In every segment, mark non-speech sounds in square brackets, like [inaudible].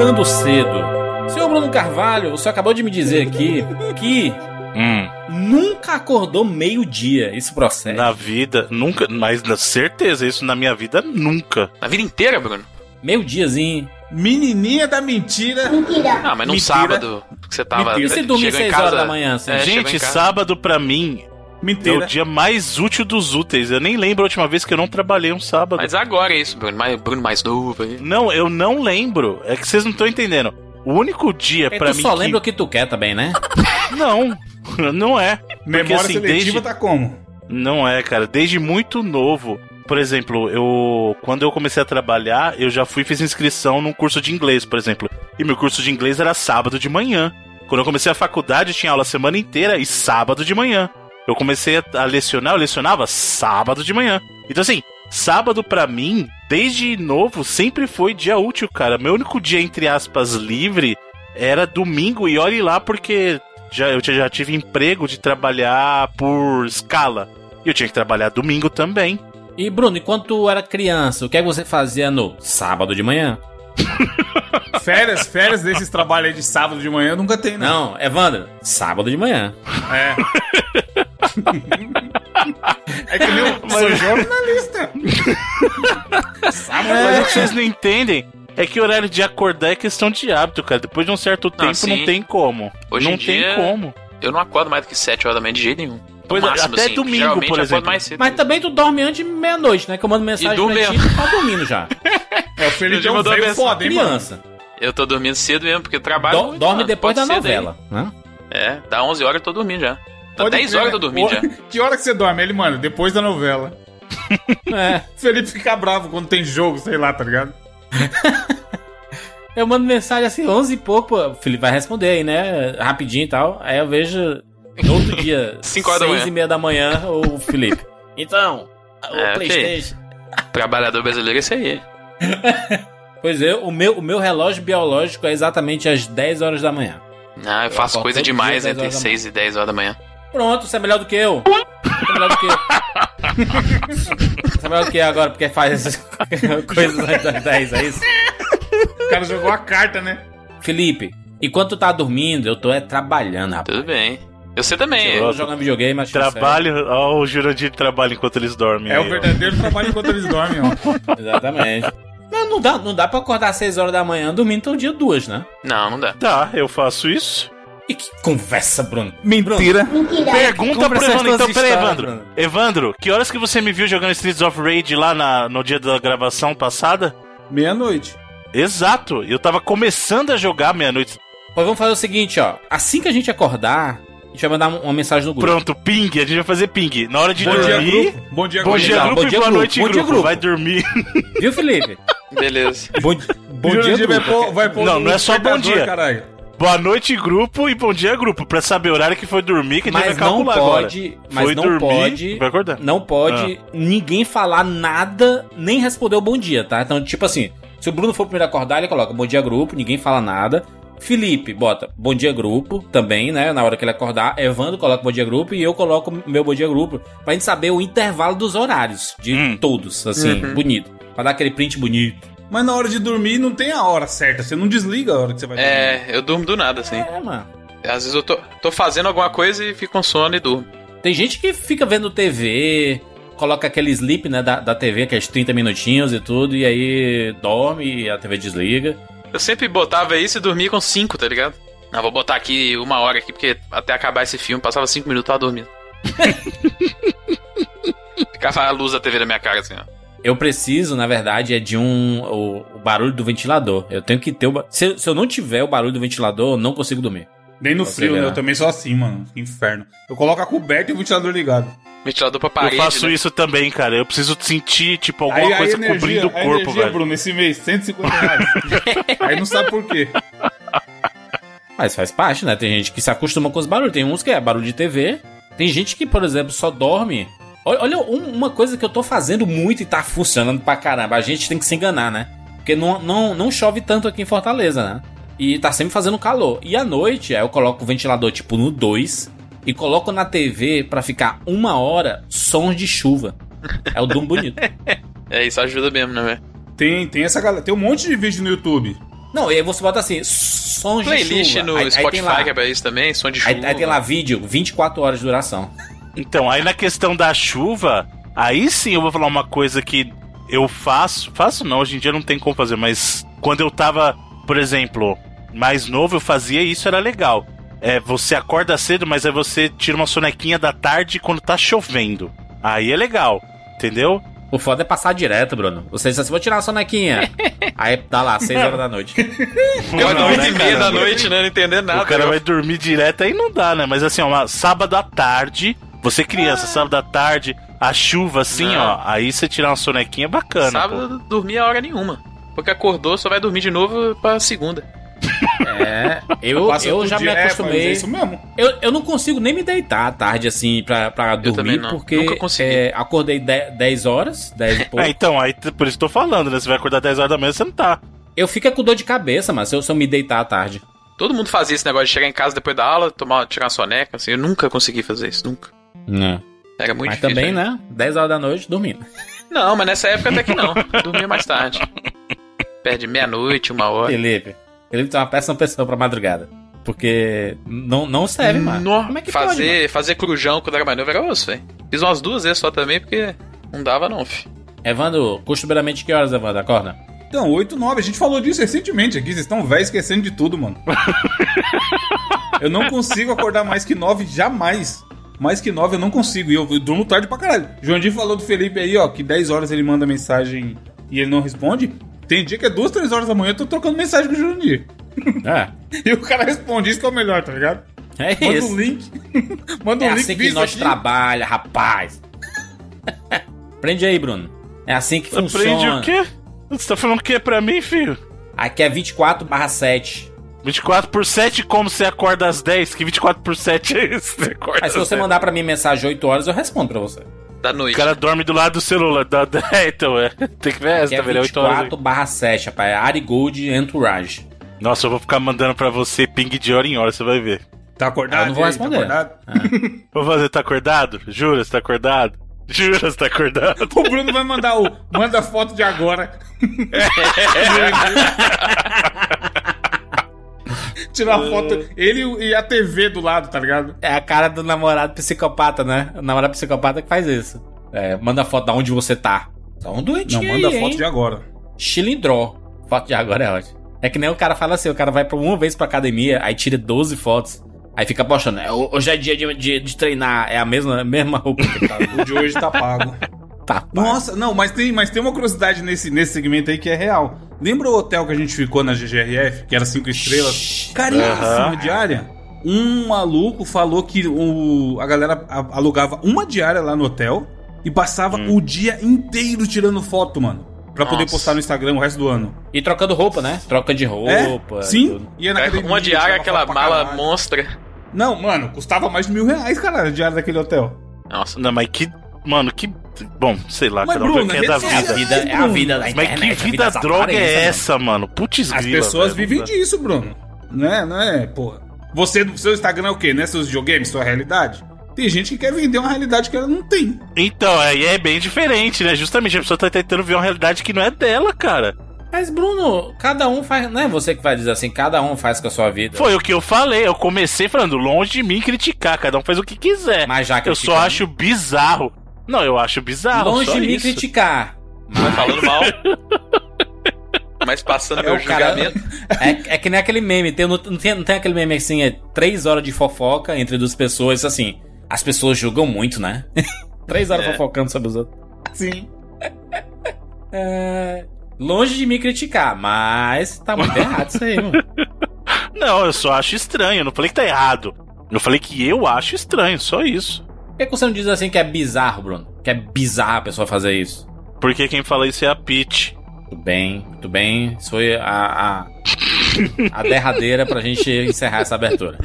acordando cedo. Senhor Bruno Carvalho, você acabou de me dizer aqui que Hum, nunca acordou meio-dia. Isso procede. na vida, nunca, mas na certeza, isso na minha vida nunca. Na vida inteira, Bruno? Meio-diazinho. Menininha da mentira. Não, mas num Mentira. sábado que você tava. E se dormir chegou em 6 casa- horas da manhã? Assim? É, Gente, sábado pra mim é Mentira. o dia mais útil dos úteis. Eu nem lembro a última vez que eu não trabalhei um sábado. Mas agora é isso, Bruno. Mais, Bruno mais novo aí. Não, eu não lembro. É que vocês não estão entendendo. O único dia É, pra tu mim só que... lembra o que tu quer também, né? [laughs] Não, [laughs] não é. Porque Memória assim, seletiva desde... tá como? Não é, cara. Desde muito novo. Por exemplo, eu quando eu comecei a trabalhar, eu já fui e fiz inscrição num curso de inglês, por exemplo. E meu curso de inglês era sábado de manhã. Quando eu comecei a faculdade, tinha aula a semana inteira e sábado de manhã. Eu comecei a- lecionar, eu lecionava sábado de manhã. Então assim, sábado pra mim, desde novo, sempre foi dia útil, cara. Meu único dia entre aspas livre era domingo e olhe lá porque já eu já tive emprego de trabalhar por escala. E eu tinha que trabalhar domingo também. E Bruno, enquanto tu era criança, o que é que você fazia no sábado de manhã? [laughs] Férias, férias desses trabalhos aí de sábado de manhã nunca tem, não. Não, Evandro, sábado de manhã. É. [laughs] é que nem o sou jornalista. sábado Mas é. o que vocês não entendem é que o horário de acordar é questão de hábito, cara. Depois de um certo tempo sim. não tem como. Hoje não em tem dia, como. Eu não acordo mais do que 7 horas da manhã de jeito nenhum. Pois é, máximo, até assim. domingo, por eu exemplo. mais cedo. Mas também tu dorme antes de meia-noite, né? Que eu mando mensagem pra ti mesmo. e tu tá dormindo já. É, o Felipe Eu já é um mandou mensagem. foda, hein, mano? Criança. Eu tô dormindo cedo mesmo, porque eu trabalho Do- muito, dorme mano. depois da Pode daí. novela. Né? É, dá 11 horas eu tô dormindo já. Dá Pode 10 crer, horas eu né? dormindo já. [laughs] Que hora que você dorme? Ele, mano, depois da novela. [laughs] É. O Felipe fica bravo quando tem jogo, sei lá, tá ligado? [laughs] Eu mando mensagem assim, 11 e pouco, pô, o Felipe vai responder aí, né? Rapidinho e tal. Aí eu vejo no outro dia, Cinco horas da 6 manhã. e meia da manhã, o Felipe. Então, o É. Playstation. Trabalhador brasileiro é esse aí. Pois é, o meu, o meu relógio biológico é exatamente às 10 horas da manhã. Ah, eu faço acordo coisa demais 10 entre horas da 6 e 10 horas da manhã. Pronto, você é melhor do que eu. Você é melhor do que eu. Você é melhor do que eu agora, porque faz essas [laughs] coisas antes das 10, é isso? O cara jogou a carta, né? Felipe, enquanto tu tá dormindo, eu tô é trabalhando, rapaz. Tudo bem. Eu sei também. Eu tô jogando videogame, mas Trabalho, ó, o Jurandir trabalha enquanto eles dormem. É aí, o ó. verdadeiro trabalho enquanto eles dormem, ó. Exatamente. Não, não dá, não dá pra acordar às 6 horas da manhã dormindo todo dia duas, né? Não, não dá. Tá, eu faço isso. E que conversa, Bruno. Mentira. Pergunta Compra pro Evandro. Então, peraí, Evandro. Bruno. Evandro, que horas que você me viu jogando Streets of Rage lá na- no dia da gravação passada? Meia-noite. Exato, eu tava começando a jogar meia-noite. Pois vamos fazer o seguinte, ó. Assim que a gente acordar, a gente vai mandar uma mensagem no grupo. Pronto, ping, a gente vai fazer ping. Na hora de Bom dia, dormir. grupo. Bom dia, Bom grupo. dia, Não, grupo bom e dia, boa grupo. noite, Bom dia, grupo. grupo. Vai dormir. Viu, Felipe? Beleza. Bom, bom dia, vai grupo. pôr, vai pôr Não, não é só bom dia. Caralho. Boa noite, grupo, e bom dia, grupo. Pra saber o horário que foi dormir, que a gente vai não calcular agora. pode, mas Foi não dormir, pode, vai acordar. não pode ninguém falar nada, nem responder o bom dia, tá? Então, tipo assim, se o Bruno for o primeiro a acordar, ele coloca bom dia grupo, ninguém fala nada. Felipe bota bom dia grupo também, né? Na hora que ele acordar. Evandro coloca bom dia grupo e eu coloco meu bom dia grupo. Pra gente saber o intervalo dos horários de Hum. todos, assim, Uhum. bonito. Pra dar aquele print bonito. Mas na hora de dormir não tem a hora certa. Você não desliga a hora que você vai dormir. É, eu durmo do nada, assim. É, mano. Às vezes eu tô, tô fazendo alguma coisa e fico com sono e durmo. Tem gente que fica vendo TV, coloca aquele sleep, né, da, da TV, que é os 30 minutinhos e tudo, e aí dorme e a TV desliga. Eu sempre botava isso e dormia com 5, tá ligado? Não, vou botar aqui uma hora aqui, porque até acabar esse filme, passava 5 minutos e tava dormindo. [laughs] Ficava a luz da TV na minha cara, assim, ó. Eu preciso, na verdade, é de um. O, o barulho do ventilador. Eu tenho que ter o. Se, se eu não tiver o barulho do ventilador, eu não consigo dormir. Nem no Você frio, né? Eu também sou assim, mano. Que inferno. Eu coloco a coberta e o ventilador ligado. Ventilador pra parede, eu faço né? isso também, cara. Eu preciso sentir, tipo, alguma coisa cobrindo o a corpo, energia, velho. Bruno, esse mês, 150 reais. [laughs] Aí não sabe por quê. Mas faz parte, né? Tem gente que se acostuma com os barulhos. Tem uns que é barulho de TV. Tem gente que, por exemplo, só dorme. Olha, um- uma coisa que eu tô fazendo muito e tá funcionando pra caramba. A gente tem que se enganar, né? Porque não, não, não chove tanto aqui em Fortaleza, né? E tá sempre fazendo calor. E à noite, aí eu coloco o ventilador tipo no 2 e coloco na TV pra ficar uma hora sons de chuva. É o Doom bonito. [laughs] É, isso ajuda mesmo, né, velho? Tem, tem essa galera. Tem um monte de vídeo no YouTube Não, e aí você bota assim, sons Playlist de chuva. no aí, aí Spotify lá, que é pra isso também, som de chuva. aí, aí tem lá vídeo, 24 horas de duração. Então, aí na questão da chuva, aí sim eu vou falar uma coisa que eu faço. Faço não, hoje em dia não tem como fazer, mas quando eu tava, por exemplo, mais novo, eu fazia isso, era legal. É, você acorda cedo, mas aí você tira uma sonequinha da tarde quando tá chovendo. Aí é legal, entendeu? O foda é passar direto, Bruno. Você diz assim, vou tirar a sonequinha. [laughs] aí tá lá, 6 horas da [laughs] noite. Eu Não, 8 né, e meia cara? da noite, né? Não entendendo nada. o cara Eu- vai dormir direto, aí não dá, né? Mas assim, ó, uma, sábado à tarde, você criança, sábado à tarde, a chuva assim, Não. ó, aí você tirar uma sonequinha é bacana. Sábado dormia a hora nenhuma. Porque acordou, só vai dormir de novo pra segunda. [laughs] É, eu, eu já me dia- é, mas acostumei. É isso mesmo. Eu, eu não consigo nem me deitar à tarde, assim, pra, pra dormir, não. porque é, acordei 10 10 horas, 10 e [laughs] pouco. pô. É, então, aí por isso que eu tô falando, né? Você vai acordar 10 horas da manhã, você não tá. Eu fico com dor de cabeça, mas se eu, se eu me deitar à tarde. Todo mundo fazia esse negócio de chegar em casa depois da aula, tomar, tirar uma soneca, assim. Eu nunca consegui fazer isso, nunca. Não. Era muito Mas difícil. também, né? 10 horas da noite dormindo. [laughs] Não, mas nessa época até que não. Dormia mais tarde. Perde meia-noite, uma hora. Felipe. Felipe tem uma péssima pessoa pra madrugada. Porque não, não serve, mano. No- Como é que pode, mano? fazer, fazer crujão quando era mais novo era osso, velho. Fiz umas duas vezes só também, porque não dava não, fi. Evandro, costumeiramente que horas, Evandro, acorda? Então, 8, 9, a gente falou disso recentemente aqui, vocês estão velho esquecendo de tudo, mano. [laughs] eu não consigo acordar mais que 9, jamais. Mais que 9 eu não consigo, e eu, eu durmo tarde pra caralho. Joandinho falou do Felipe aí, ó, que 10 horas ele manda mensagem e ele não responde. Tem dia que é 2, 3 horas da manhã eu tô trocando mensagem com o Jurandir. É. [laughs] E o cara responde, isso que é o melhor, tá ligado? É Manda isso. um link. [laughs] manda um É link assim que nós aqui. trabalha, rapaz. [laughs] Prende aí, Bruno. É assim que Aprende funciona. o quê? Você tá falando o quê pra mim, filho? Aqui é 24 barra 7. 24 por 7, como você acorda às 10? Que 24 por 7 é isso? Você acorda Mas se você 10. mandar pra mim mensagem 8 horas, eu respondo pra você. Da O noite. cara dorme do lado do celular. Da, da- é, [laughs] então, é. Tem que ver essa, é tá vendo? É 8 horas. 24 barra 7, rapaz. É Ari Gold Entourage. Nossa, eu vou ficar mandando pra você ping de hora em hora, você vai ver. Tá acordado? Eu não vou aí, responder. Tá acordado? [laughs] Vou fazer, tá acordado? Jura, você tá acordado? [laughs] Jura, você tá acordado? O Bruno vai mandar o. Manda foto de agora. Tirar a foto. Ele e a TV do lado, tá ligado? É a cara do namorado psicopata, né? O namorado psicopata que faz isso. É, manda foto de onde você tá. Tá um doentinho Não, manda aí, foto hein? de agora. Chilindró. Foto de agora é ótimo. É que nem o cara fala assim, o cara vai pra uma vez pra academia, aí tira 12 fotos. Aí fica postando, "É, hoje é dia de, de- de treinar, é a mesma, mesma roupa que tá. [laughs] O de hoje tá pago. Tá Nossa, não, mas tem, mas tem uma curiosidade nesse, nesse segmento aí que é real. Lembra o hotel que a gente ficou na GGRF, que era cinco estrelas? Caríssima Aham. diária. Um maluco falou que o, a galera alugava uma diária lá no hotel e passava o dia inteiro tirando foto, mano. Pra poder Nossa. postar no Instagram o resto do ano. E trocando roupa, né? Troca de roupa. é? Sim. na Cara, academia, uma diária, aquela mala caralho. monstra. Não, mano, custava mais de mil reais, cara, a diária daquele hotel. Nossa, Não, mas que. Mano, que. Bom, sei lá, Mas, cada um Bruno, que é da É a vida. vida, é a vida da Mas internet. que a vida safada droga é isso, essa, mano? Putz, As grila, pessoas velho, vivem disso, Bruno. Não é, não é, porra. Você, seu Instagram é o quê? Né? Seus videogames, sua realidade? Tem gente que quer vender uma realidade que ela não tem. Então, aí é bem diferente, né? Justamente a pessoa tá tentando ver uma realidade que não é dela, cara. Mas, Bruno, cada um faz. Não é você que vai dizer assim, cada um faz com a sua vida. Foi o que eu falei. Eu comecei falando, longe de mim criticar, cada um faz o que quiser. Mas já eu só acho bizarro. Não, eu acho bizarro. Longe só de mim isso. criticar. vai falando mal. [laughs] Mas passando meu o cara- julgamento. [laughs] É, é que nem aquele meme, tem, não, tem, não tem aquele meme assim, é três horas de fofoca entre duas pessoas, assim. As pessoas julgam muito, né? [laughs] três horas É. fofocando sobre os outros. Sim. É, longe de me criticar, mas tá muito errado isso aí, mano. Não, eu só acho estranho. Eu não falei que tá errado. Eu falei que eu acho estranho, só isso. Por que você não diz assim que é bizarro, Bruno? Que é bizarro a pessoa fazer isso? Porque quem fala isso é a Peach. Muito bem, muito bem. Isso foi a, a, a derradeira pra gente encerrar essa abertura.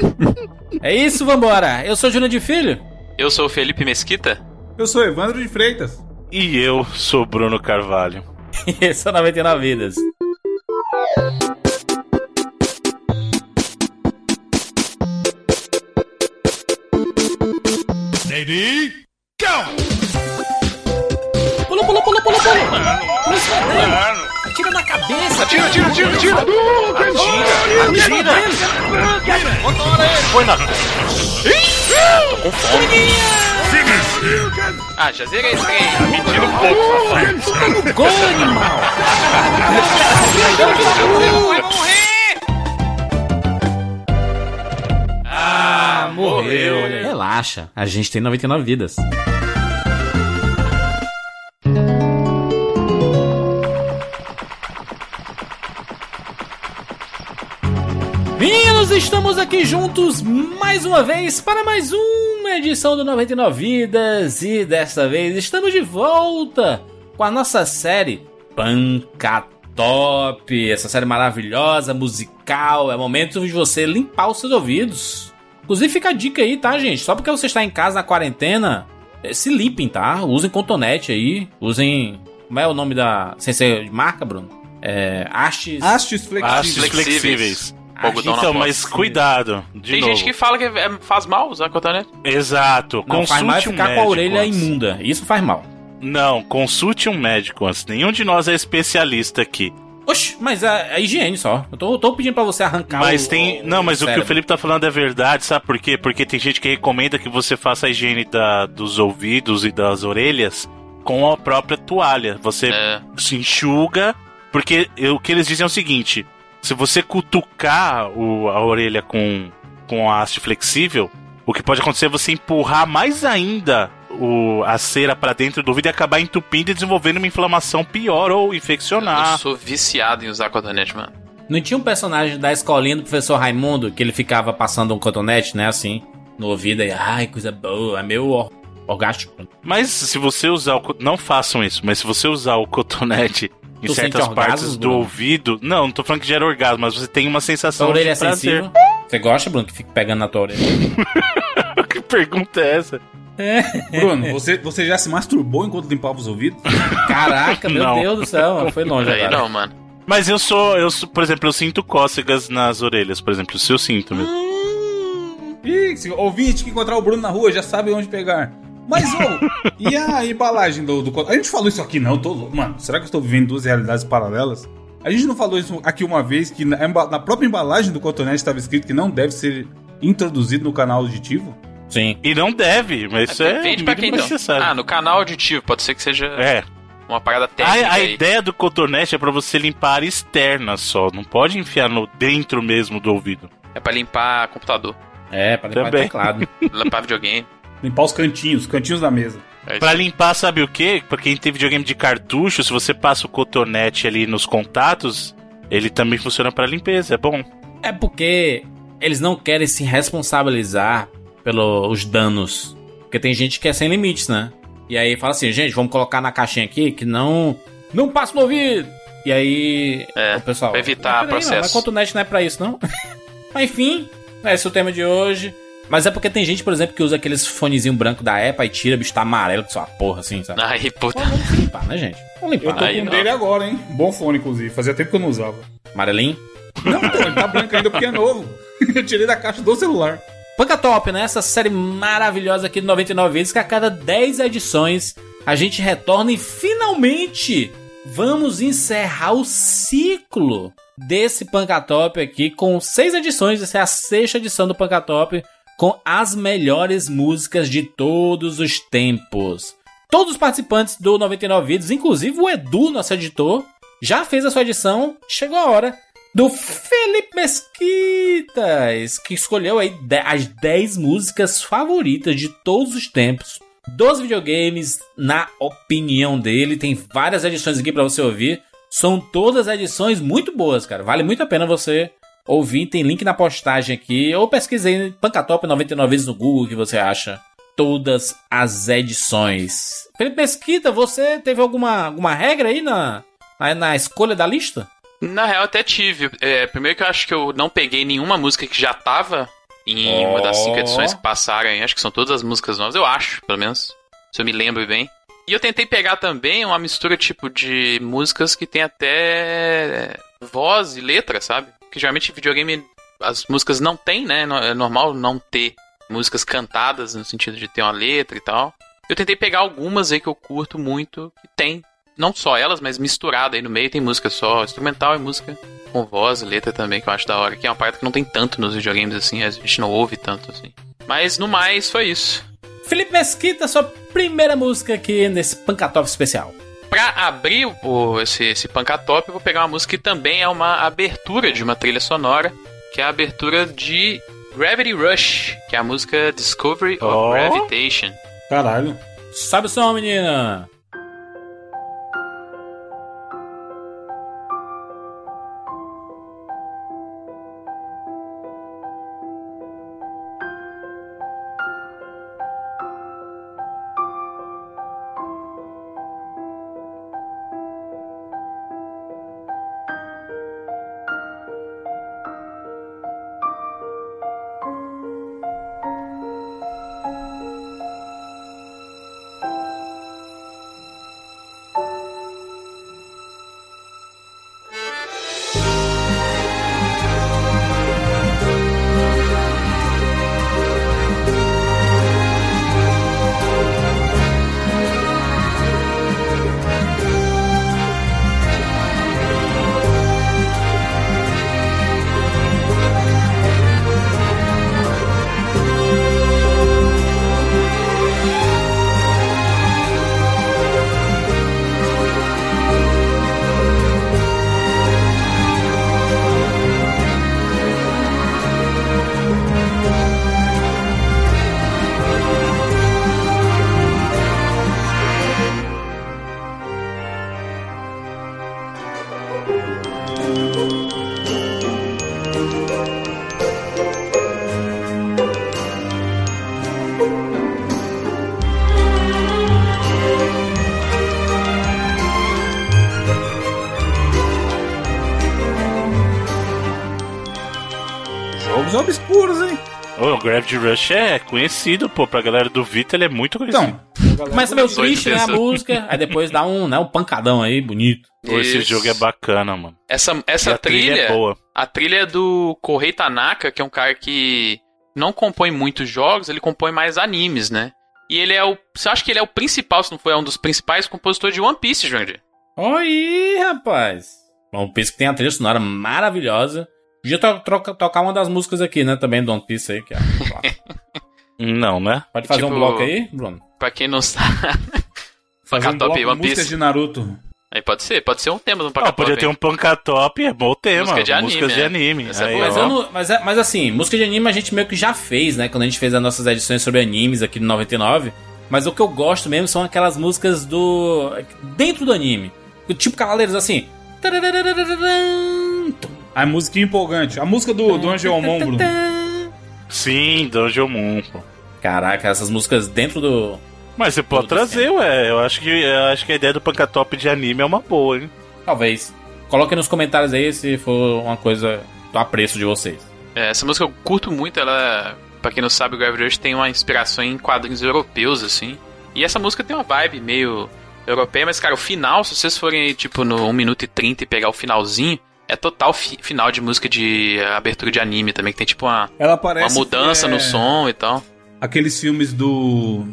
É isso, vambora. Eu sou Júnior de Filho. Eu sou o Felipe Mesquita. Eu sou Evandro de Freitas. E eu sou Bruno Carvalho. E [laughs] esse é o 99 Vidas. Pula, pula, pula, pula, pula. Pula, pula. Atira na cabeça. cabeça. Atira, atira, atira, atira! Atira! Atira! Foi na. Tô com fome. Ah, já zerei esse trem. Mentira um pouco, safado. Gol, animal. Vai morrer! Ah, morreu. morreu. Relaxa, a gente tem 99 vidas. Meninos, estamos aqui juntos mais uma vez para mais uma edição do 99 Vidas e desta vez estamos de volta com a nossa série Pancatop, essa série maravilhosa, musical, é momento de você limpar os seus ouvidos. Inclusive fica a dica aí, tá, gente? Só porque você está em casa na quarentena, eh, se limpem, tá? Usem cotonete aí, usem... Como é o nome da... Sem ser de marca, Bruno? É... Hastes... Hastes flexíveis. Hastes flexíveis. Algodão Então, mas cuidado. De Tem novo. gente que fala que é- faz mal usar cotonete. Exato. Não, faz mal é consulte um ficar médico com a orelha antes. imunda. Isso faz mal. Não, consulte um médico antes. Nenhum de nós é especialista aqui. Oxe, mas é, é higiene só. Eu tô, tô pedindo pra você arrancar Mas o- tem. Não, mas o que o. Felipe tá falando é verdade, sabe por quê? Porque tem gente que recomenda que você faça a higiene da- dos ouvidos e das orelhas com a própria toalha. Você É. se enxuga, porque o que eles dizem é o seguinte: se você cutucar o- a orelha com, com a haste flexível, o que pode acontecer é você empurrar mais ainda o- a cera pra dentro do ouvido e acabar entupindo e desenvolvendo uma inflamação pior ou Eu infeccionar. sou viciado em usar cotonete, mano. Não tinha um personagem da escolinha do professor Raimundo que ele ficava passando um cotonete, né, assim, no ouvido e, ai, coisa boa, é meio or orgástico. Mas se você usar o. Não façam isso, mas se você usar o cotonete em Tu certas orgasmos, partes do Bruno? ouvido. Não, não tô falando que gera orgasmo, mas você tem uma sensação orelha é de prazer. sensível? Você gosta, Bruno, que fique pegando na tua orelha? [laughs] que pergunta é essa? Bruno, você, você já se masturbou enquanto limpava os ouvidos? [laughs] Caraca, meu Não. Deus do céu, foi longe Aí agora. não, mano. Mas eu sou, eu sou, por exemplo, eu sinto cócegas nas orelhas, por exemplo, se eu sinto mesmo. Ih, se ouvinte que encontrar o Bruno na rua já sabe onde pegar. Mas, ô, e a [laughs] embalagem do, do cotonete? A gente falou isso aqui, não, eu tô louco. Mano, será que eu estou vivendo duas realidades paralelas? A gente não falou isso aqui uma vez, que na, na própria embalagem do cotonete estava escrito que não deve ser introduzido no canal auditivo? Sim. E não deve, mas isso é Depende pra quem então. Ah, no canal auditivo, pode ser que seja É. uma parada técnica A, a aí. ideia do cotonete é pra você limpar a área externa só, não pode enfiar no dentro mesmo do ouvido. É pra limpar computador, É, pra limpar Também. teclado. [laughs] limpar videogame. Limpar os cantinhos, os cantinhos da mesa. É Pra limpar, sabe o quê? Pra quem tem videogame de cartucho, se você passa o cotonete ali nos contatos, ele também funciona pra limpeza, é bom. É porque eles não querem se responsabilizar pelos danos. Porque tem gente que é sem limites, né? E aí fala assim, gente, vamos colocar na caixinha aqui que não. Não passa no ouvido! E aí. É, o pessoal. pra evitar "Mas peraí, processo." Não, mas cotonete não é pra isso, não. [laughs] mas enfim, esse é o tema de hoje. Mas é porque tem gente, por exemplo, que usa aqueles fonezinho branco da Apple e tira, bicho tá amarelo, que só uma porra assim, sabe? Aí, puta. Pô, vamos limpar, né, gente? Vamos Eu limpar. tô Aí com um não. dele agora, hein? Bom fone, inclusive. Fazia tempo que eu não usava. Amarelinho. Não, então, ele tá branco ainda porque é novo. [laughs] Eu tirei da caixa do celular. Panca Top, né? Essa série maravilhosa aqui do 99 vezes que a cada 10 edições a gente retorna e finalmente vamos encerrar o ciclo desse Panca Top aqui com seis edições. Essa é a sexta edição do Panca Top com as melhores músicas de todos os tempos. Todos os participantes do 99 Vídeos, inclusive o Edu, nosso editor, já fez a sua edição. Chegou a hora do Felipe Mesquitas, que escolheu aí as 10 músicas favoritas de todos os tempos dos videogames, na opinião dele. Tem várias edições aqui pra você ouvir. São todas edições muito boas, cara. Vale muito a pena você ouvir. Tem link na postagem aqui. Ou pesquise aí Pancatop 99 vezes no Google que você acha todas as edições. Felipe Mesquita, você teve alguma, alguma regra aí na, na, na escolha da lista? Na real, até tive. É, primeiro que eu acho que eu não peguei nenhuma música que já tava em uma das cinco edições que passaram. aí. Acho que são todas as músicas novas, eu acho, pelo menos. Se eu me lembro bem. E eu tentei pegar também uma mistura, tipo, de músicas que tem até voz e letra, sabe? Que geralmente videogame as músicas não tem, né? É normal não ter músicas cantadas no sentido de ter uma letra e tal. Eu tentei pegar algumas aí que eu curto muito que tem não só elas, mas misturada aí no meio tem música só instrumental e música com voz e letra também, que eu acho da hora. Que é uma parte que não tem tanto nos videogames assim, a gente não ouve tanto assim. Mas no mais, foi isso. Felipe Mesquita, sua primeira música aqui nesse Pancatop especial. Pra abrir o, esse, esse Pancatop, eu vou pegar uma música que também é uma abertura de uma trilha sonora, que é a abertura de Gravity Rush, que é a música Discovery of Oh. Gravitation. Caralho. Sabe o som, menina? Gravity Rush é conhecido, pô. Pra galera do Vita, ele é muito conhecido. Então, Começa meio triste, né, a música, [laughs] aí depois dá um, né, um pancadão aí, bonito. Pô, esse jogo é bacana, mano. Essa, essa a trilha, trilha, é boa. a trilha é do Kohei Tanaka, que é um cara que não compõe muitos jogos, ele compõe mais animes, né? E ele é o. Você acha que ele é o principal, se não for é um dos principais compositores de One Piece, Jandir? Aí, rapaz. One Piece que tem a trilha sonora maravilhosa. Podia to troca- tocar uma das músicas aqui, né, também do One Piece aí, que é... [laughs] Não, né? Pode fazer um Tipo- bloco aí, Bruno? Pra quem não sabe. [laughs] fazer um bloco, One músicas Piece. de Naruto. Aí pode ser, pode ser um tema do Ah, Pacatop. podia ter um Pancatop, é bom tema. Música de anime, Músicas de é. anime. Essa é Aí, boa. Mas, não- mas, é- mas assim, música de anime a gente meio que já fez, né? Quando a gente fez as nossas edições sobre animes aqui no 99. Mas o que eu gosto mesmo são aquelas músicas do. dentro do anime. Tipo Cavaleiros assim. A música empolgante. A música do, do Angelmon, Bruno. Sim, Dungeon Moon, pô. Caraca, essas músicas dentro do. Mas você pode trazer, ué. Eu acho que, eu acho que a ideia do Pancatop de anime é uma boa, hein? Talvez. Coloquem nos comentários aí se for uma coisa do apreço de vocês. É, essa música eu curto muito, ela. Pra quem não sabe, o Gravity Rush tem uma inspiração em quadrinhos europeus, assim. E essa música tem uma vibe meio europeia, mas, cara, o final, se vocês forem, tipo, no 1 minuto e 30 e pegar o finalzinho, é total fi- final de música de eh, abertura de anime também, que tem, tipo, uma, Ela uma mudança que é no som e tal. Aqueles filmes do.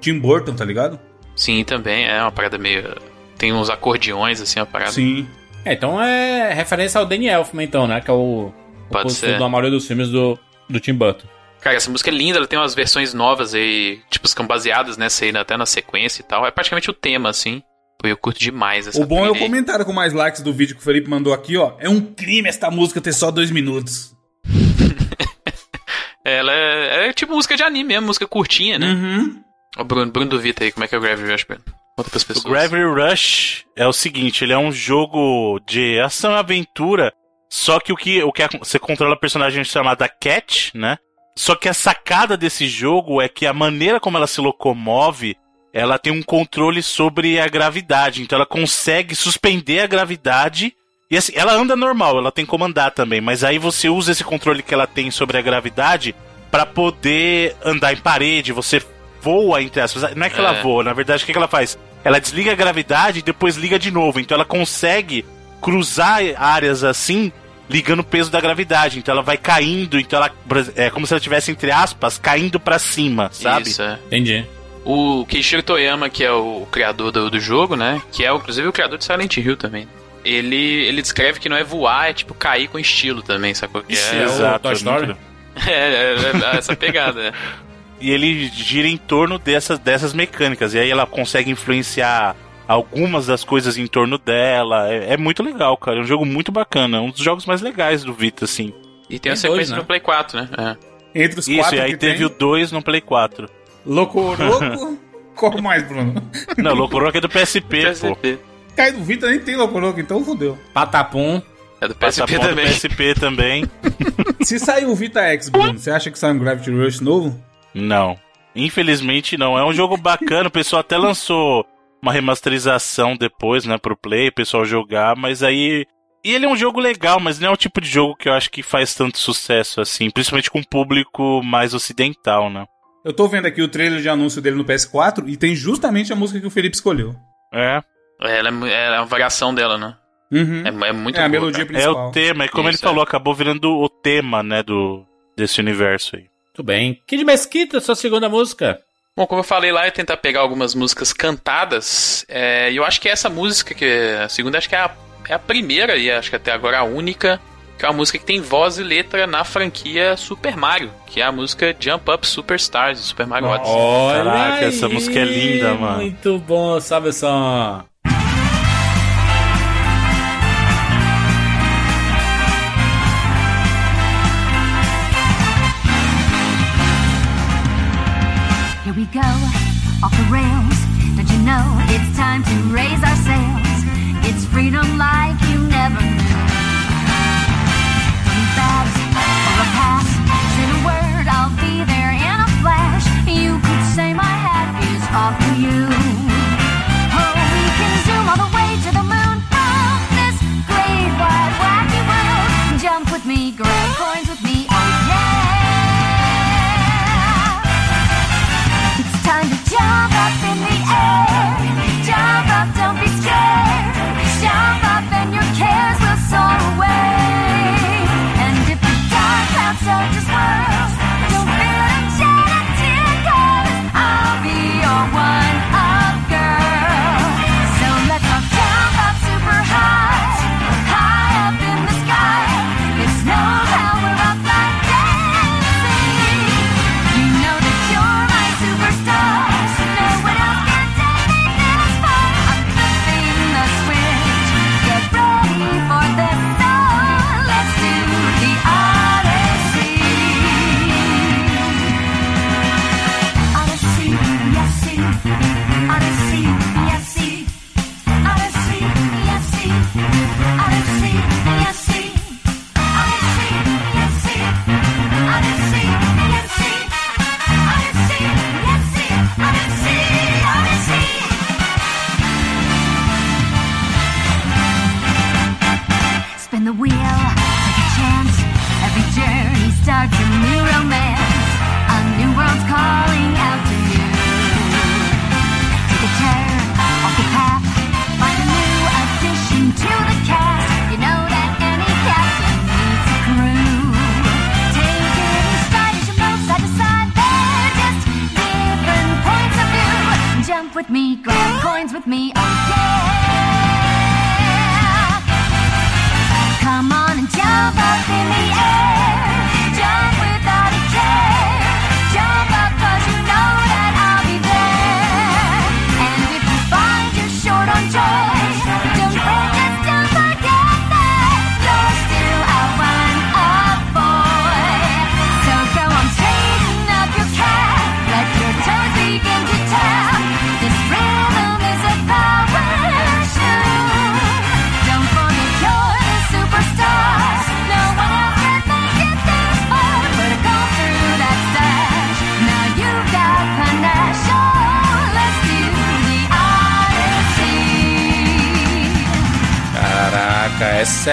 Tim Burton, tá ligado? Sim, também, é uma parada meio. Tem uns acordeões, assim, uma parada. Sim. É, então é referência ao Danny Elfman, então, né? Que é o Pode compositor ser. da maioria dos filmes do, do Tim Burton. Cara, essa música é linda, ela tem umas versões novas aí, tipo, ficam baseadas nessa aí, até na sequência e tal. É praticamente o tema, assim. Pô, eu curto demais essa O bom é o comentário com mais likes do vídeo que o Felipe mandou aqui, ó. É um crime esta música ter só dois minutos. [laughs] Ela é, é tipo música de anime mesmo, música curtinha, né? Uhum. Ô, Bruno, Bruno duvida aí, como é que é o Gravity Rush, Bruno? Conta pras O pessoas. Gravity Rush é o seguinte, ele é um jogo de ação e aventura, só que o que, o que é- você controla a personagem chamada Cat, né? Só que a sacada desse jogo é que a maneira como ela se locomove, ela tem um controle sobre a gravidade, então ela consegue suspender a gravidade e assim, ela anda normal, ela tem como andar também, mas aí você usa esse controle que ela tem sobre a gravidade pra poder andar em parede, você voa entre aspas. Não é que ela É. voa, na verdade, o que que ela faz? Ela desliga a gravidade e depois liga de novo. Então ela consegue cruzar áreas assim, ligando o peso da gravidade. Então ela vai caindo, então ela é como se ela tivesse entre aspas caindo pra cima, sabe? Isso, é. Entendi. O Keishiro Toyama, que é o criador do, do jogo, né? Que é inclusive o criador de Silent Hill também. Ele, ele descreve que não é voar, é tipo cair com estilo também, sacou? Que é, é o Exato, Toy é Story? muito- [laughs] é, é, é essa pegada. é. E ele gira em torno dessas, dessas mecânicas. E aí ela consegue influenciar algumas das coisas em torno dela. É, é muito legal, cara. É um jogo muito bacana. Um dos jogos mais legais do Vita, assim. E tem a Tem sequência dois, né? no Play 4, né? É. Entre os Isso, quatro e aí teve tem, o 2 no Play 4. Locoroco. Qual mais, Bruno? Não, Locoroco é do PSP, pô. PSP. Cai do Vita nem tem Locoroco, então fodeu. Patapum. É do PSP Patapom do também. PSP também. [laughs] Se sair o Vita X, Bruno, você acha que sai um Gravity Rush novo? Não. Infelizmente não. É um jogo bacana, o pessoal até lançou uma remasterização depois, né, pro Play, o pessoal jogar, mas aí. E ele é um jogo legal, mas não é o tipo de jogo que eu acho que faz tanto sucesso assim, principalmente com o público mais ocidental, né? Eu tô vendo aqui o trailer de anúncio dele no PS4 e tem justamente a música que o Felipe escolheu. É. É, Ela é, é uma variação dela, né? Uhum. É, é muito É a boa, melodia cara. É principal. o tema, e como Isso, ele falou, acabou virando o tema, né, do desse universo aí. Muito bem. Kid Mesquita, sua segunda música. Bom, como eu falei lá, eu tentar pegar algumas músicas cantadas. é, E eu acho que essa música, que é a segunda, acho que é a, é a primeira e acho que até agora a única, que é uma música que tem voz e letra na franquia Super Mario, que é a música Jump Up Superstars de Super Mario Odyssey. Olha Caraca, essa aí, música é linda, mano. Muito bom, sabe só. Here we go, off the rails. Don't you know it's time to raise our sails? It's freedom like you never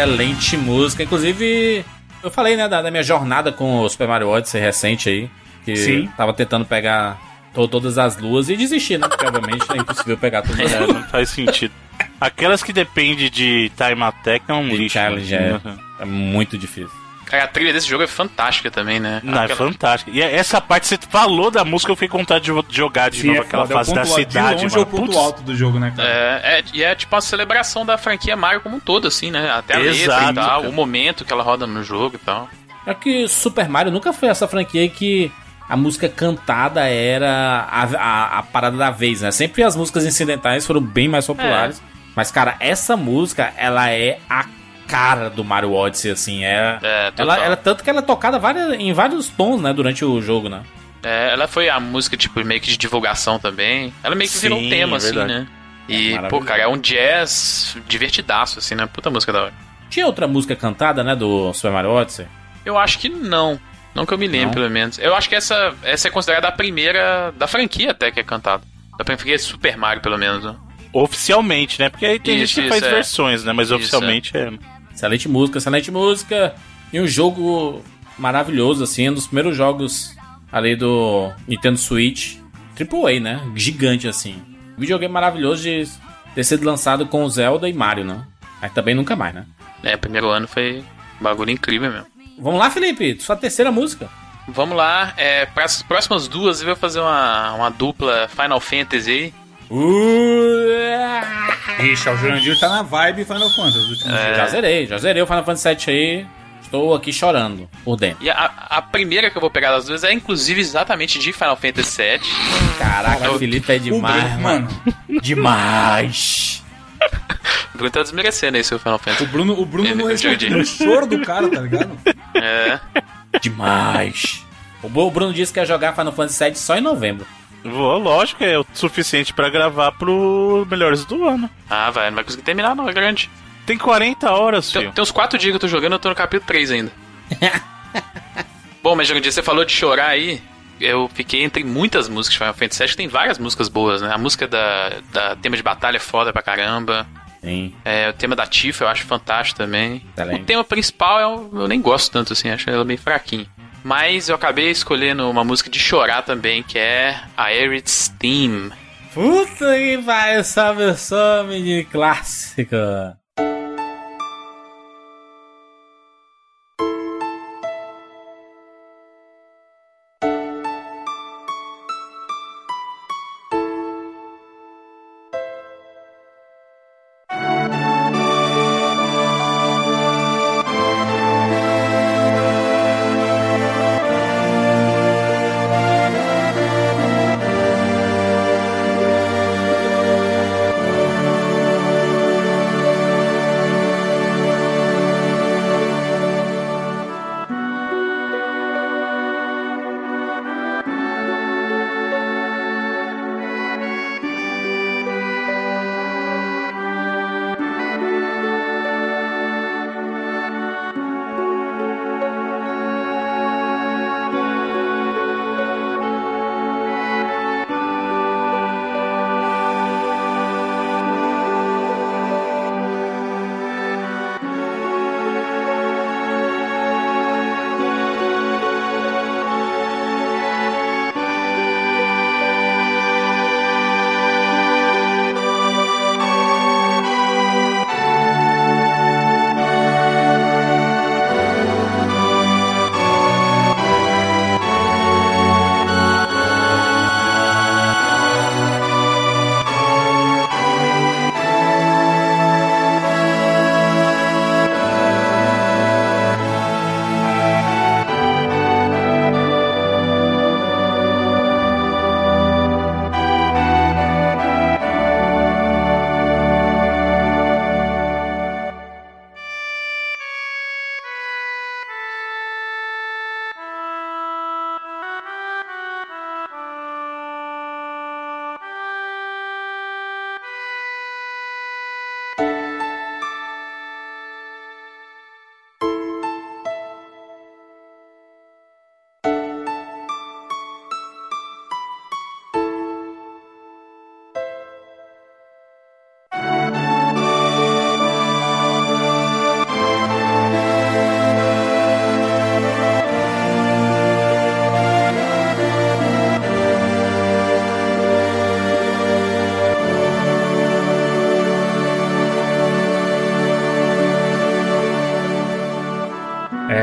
excelente música. Inclusive, eu falei, né, da, da minha jornada com o Super Mario Odyssey recente aí. Que Sim. tava tentando pegar to- todas as luas e desisti, né? Porque obviamente é impossível pegar todas É, elas. não faz sentido. Aquelas que dependem de time attack é um De lixo. challenge, é. Uhum. É muito difícil. Cara, a trilha desse jogo é fantástica também, né? Não, é Aquela- fantástico. E essa parte, você falou da música, eu fiquei com vontade de jogar de Sim, novo é aquela foda, é fase da ponto alto. cidade. De longe mano. é o ponto Putz, alto do jogo, né, cara? É, é, e é tipo uma celebração da franquia Mario como um todo, assim, né? Até a letra Exato, e tal, cara. o momento que ela roda no jogo e tal. É que Super Mario nunca foi essa franquia que a música cantada era a, a, a parada da vez, né? Sempre as músicas incidentais foram bem mais populares. Mas, cara, essa música, ela é a cara do Mario Odyssey, assim. É, É, ela, ela, tanto que ela é tocada várias, em vários tons, né? Durante o jogo, né? É, ela foi a música, tipo, meio que de divulgação também. Ela meio que virou um Sim, tema, é assim, né? E, maravilhoso. pô, cara, é um jazz divertidaço, assim, né? Puta música da hora. Tinha outra música cantada, né? Do Super Mario Odyssey. Eu acho que não. Não que eu me lembre, Não? pelo menos. Eu acho que essa, essa é considerada a primeira da franquia até que é cantada. Da franquia Super Mario, pelo menos. né? Oficialmente, né? Porque aí tem Isso, gente que isso, faz é. versões, né? Mas Isso, oficialmente é. Excelente música, excelente música. E um jogo maravilhoso, assim, um dos primeiros jogos ali do Nintendo Switch. Triple A, né? Gigante, assim. Videogame maravilhoso de ter sido lançado com Zelda e Mario, né? Aí também nunca mais, né? É, primeiro ano foi um bagulho incrível mesmo. Vamos lá, Felipe. Sua terceira música. Vamos lá, é, para as próximas duas eu vou fazer uma, uma dupla Final Fantasy aí. Ixi, o Jurandir tá na vibe Final Fantasy. dia. Já zerei, já zerei o Final Fantasy VII aí. Estou aqui chorando por dentro. E a, a primeira que eu vou pegar das duas é inclusive exatamente de Final Fantasy VII. Caraca, o Felipe é O demais, Bruno, mano. [laughs] Demais. [laughs] O Bruno tá desmerecendo aí seu Final o Fantasy. Bruno, o Bruno não Eu responde entendi. no choro do cara, tá ligado? É. Demais. O Bo- o Bruno disse que ia jogar Final Fantasy VII só em novembro. Vou, lógico, é o suficiente pra gravar pro Melhores do Ano. Ah, vai, não vai conseguir terminar não, é grande. Tem 40 horas, Tem, filho. tem uns 4 dias que eu tô jogando, eu tô no capítulo 3 ainda. [laughs] Bom, mas Jurandir, você falou de chorar aí. Eu fiquei entre muitas músicas de Final Fantasy VII, que tem várias músicas boas, né? A música da, da tema de batalha é foda pra caramba. Sim. É, o tema da Tifa eu acho fantástico também. Excelente. O tema principal eu, eu nem gosto tanto assim, acho ela meio fraquinho. Mas eu acabei escolhendo uma música de chorar também, que é a Aerith's Theme. Puta que vai essa versão de clássica.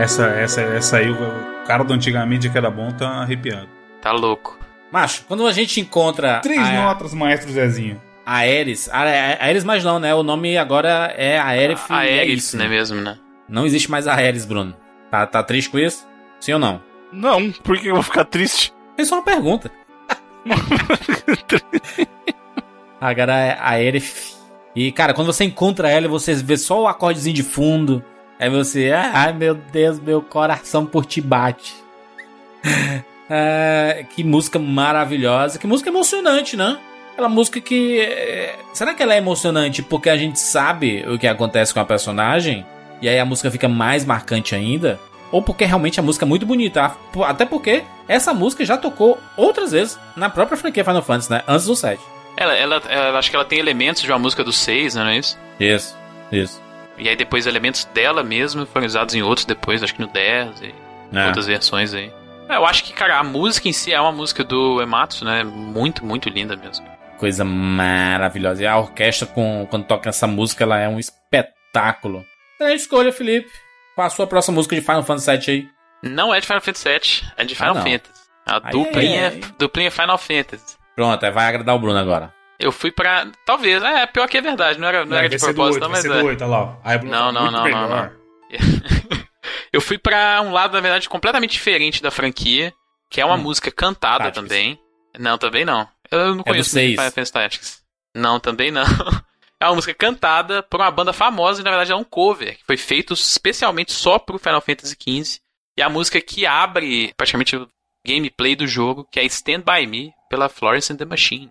Essa, essa, essa aí, o cara do antigamente que era bom tá arrepiado. Tá louco. Macho, quando a gente encontra Três a, notas, maestro Zezinho. a Ares, a, a Ares mais não, né? O nome agora é Aerith. A e é né mesmo, né? Não existe mais a Ares, Bruno. Tá, tá triste com isso? Sim ou não? Não, por que eu vou ficar triste? É só uma pergunta. [laughs] Agora é a Aerith. E, cara, quando você encontra ela, você vê só o acordezinho de fundo. Aí você, ah, ai meu Deus, meu coração por ti bate. [laughs] Ah, que música maravilhosa, que música emocionante, né? Aquela música que. eh, Será que ela é emocionante porque a gente sabe o que acontece com a personagem? E aí a música fica mais marcante ainda? Ou porque realmente a música é muito bonita? Ah, Até porque essa música já tocou outras vezes na própria franquia Final Fantasy, né? Antes do 7. Ela, ela, ela- acho que ela tem elementos de uma música do 6, né, não é isso? Isso, isso. E aí depois elementos dela mesmo foram usados em outros depois, acho que no 10 e É. outras versões aí. É, Eu acho que, cara, a música em si é uma música do Ematsu, né? Muito, muito linda mesmo. Coisa maravilhosa. E a orquestra, com, quando toca essa música, ela é um espetáculo. Então, escolha, Felipe. Qual a sua próxima música de Final Fantasy VII aí? Não é de Final Fantasy VII, é de Ah, Final não. Fantasy. A Aí, duplinha, aí, aí. duplinha Final Fantasy. Pronto, vai agradar o Bruno agora. Eu fui pra. Talvez, é, pior que é verdade, não era, não era de propósito, 8, não, mas é. do 8, olha lá. ó. Aí, Bruno, Não, não, não, não, melhor. [laughs] Eu fui pra um lado, na verdade, completamente diferente da franquia, que é uma Hum. música cantada também. Não, também não. Eu não do conheço. Final Fantasy Tactics. Não, também não. [laughs] É uma música cantada por uma banda famosa e, na verdade, é um cover, que foi feito especialmente só pro Final Fantasy XV. E a música que abre praticamente o gameplay do jogo, que é Stand By Me, pela Florence and the Machine.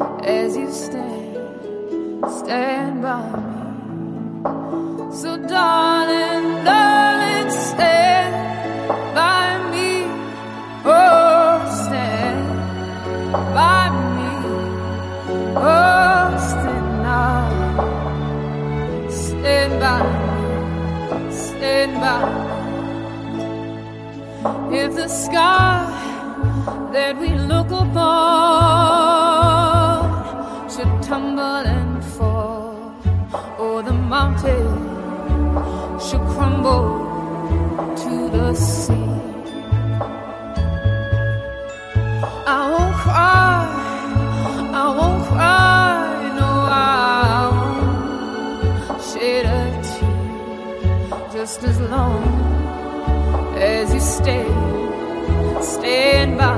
as you stand, stand by me. So, darling, darling, stand by me. Oh, stand by me. Oh, stand now. Stand by me. Stand by me. If the sky that we look upon just as long as you stay, stand by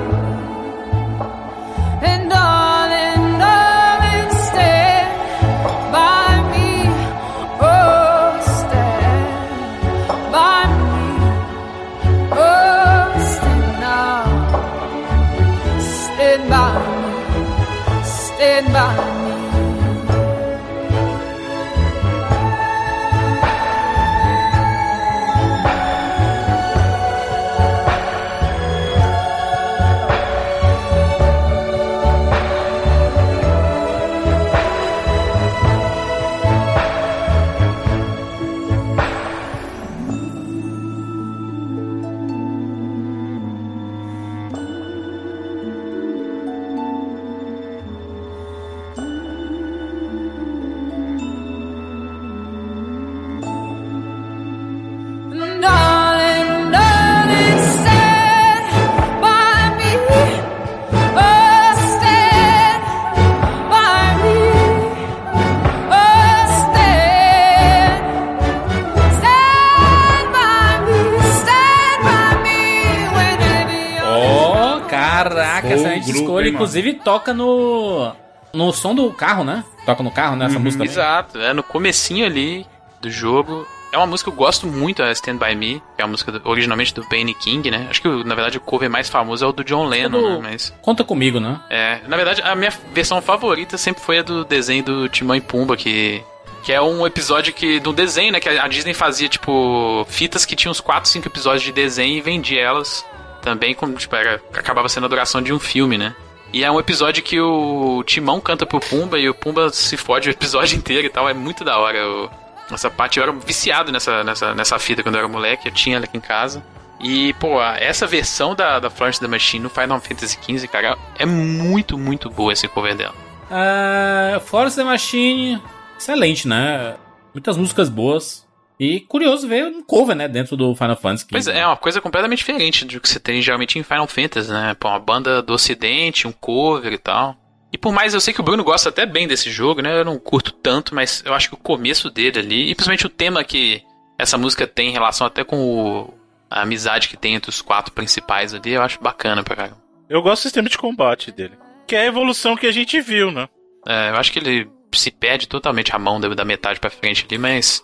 Inclusive toca no. No som do carro, né? Toca no carro, né? Essa Uhum. música também. Exato, é no comecinho ali do jogo. É uma música que eu gosto muito, a Stand By Me, que é a música do- originalmente do Benny King, né? Acho que, na verdade, o cover mais famoso é o do John Lennon, do- né? Mas, Conta comigo, né? é, na verdade, a minha versão favorita sempre foi a do desenho do Timão e Pumba, que, que é um episódio que, do desenho, né? Que a Disney fazia, tipo, fitas que tinham uns 4, 5 episódios de desenho e vendia elas também, como, tipo, era, acabava sendo a duração de um filme, né? E é um episódio que o Timão canta pro Pumba e o Pumba se fode o episódio [laughs] inteiro e tal. É muito da hora. o- essa parte eu era viciado nessa, nessa, nessa fita quando eu era moleque. Eu tinha ela aqui em casa. E, pô, essa versão da, da Florence the Machine no Final Fantasy XV, cara, é muito, muito boa esse cover dela. Ah, Florence the Machine, excelente, né? Muitas músicas boas. E curioso ver um cover, né? Dentro do Final Fantasy. Pois é, é uma coisa completamente diferente do que você tem geralmente em Final Fantasy, né? Pô, uma banda do ocidente, um cover e tal. E por mais, eu sei que o Bruno gosta até bem desse jogo, né? Eu não curto tanto, mas eu acho que o começo dele ali, e principalmente o tema que essa música tem em relação até com o- a amizade que tem entre os quatro principais ali, eu acho bacana pra caramba. Eu gosto do sistema de combate dele. Que é a evolução que a gente viu, né? É, eu acho que ele se perde totalmente a mão da, da metade pra frente ali, mas.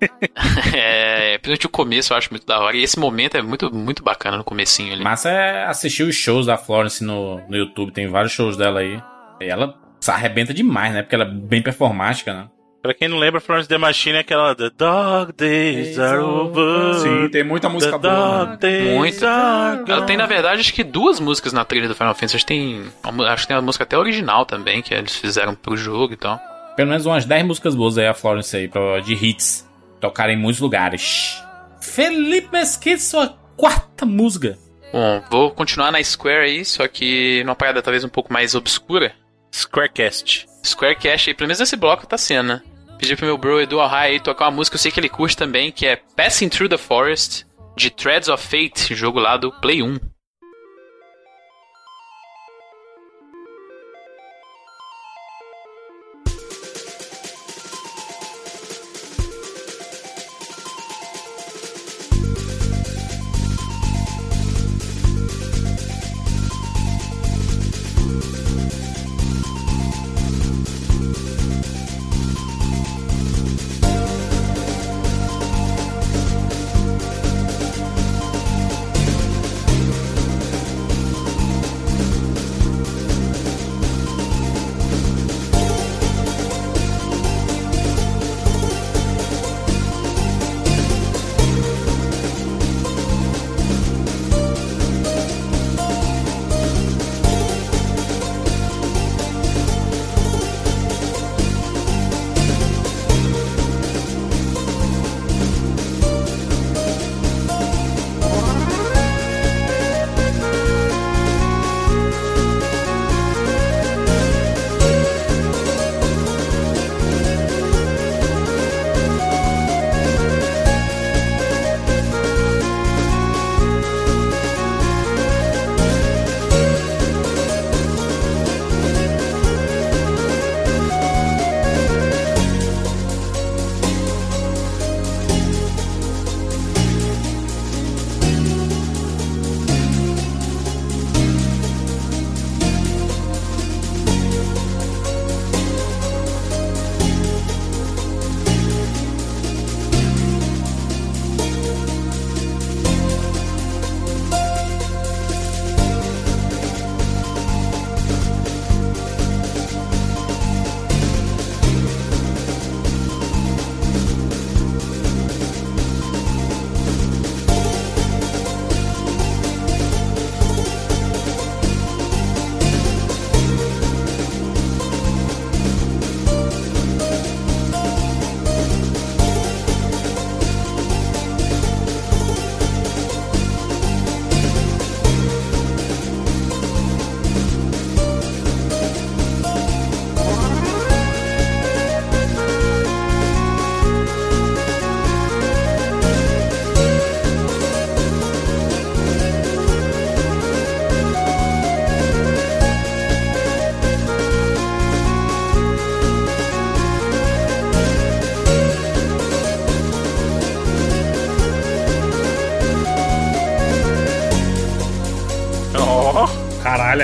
[laughs] é, principalmente o começo eu acho muito da hora. E esse momento é muito, muito bacana no comecinho ali. Massa é assistir os shows da Florence no, no YouTube. Tem vários shows dela aí. E ela se arrebenta demais, né? Porque ela é bem performática, né? Pra quem não lembra, Florence the Machine é aquela The Dog Days Are Over. Sim, tem muita música The boa. Dog? Days Muito. Are Ela tem, na verdade, acho que duas músicas na trilha do Final Fantasy. Acho que tem, acho que tem a música até original também, que eles fizeram pro jogo e tal. Pelo menos umas 10 músicas boas aí, a Florence aí, pra- de hits. Tocaram em muitos lugares. Felipe Mesquita, sua quarta música. Bom, vou continuar na Square aí, só que numa parada talvez um pouco mais obscura. Squarecast. Square Cash aí, pelo menos nesse bloco tá sendo, né? Pedi pro meu bro Edu Alhai aí tocar uma música, eu sei que ele curte também, que é Passing Through the Forest, de Threads of Fate, jogo lá do Play 1.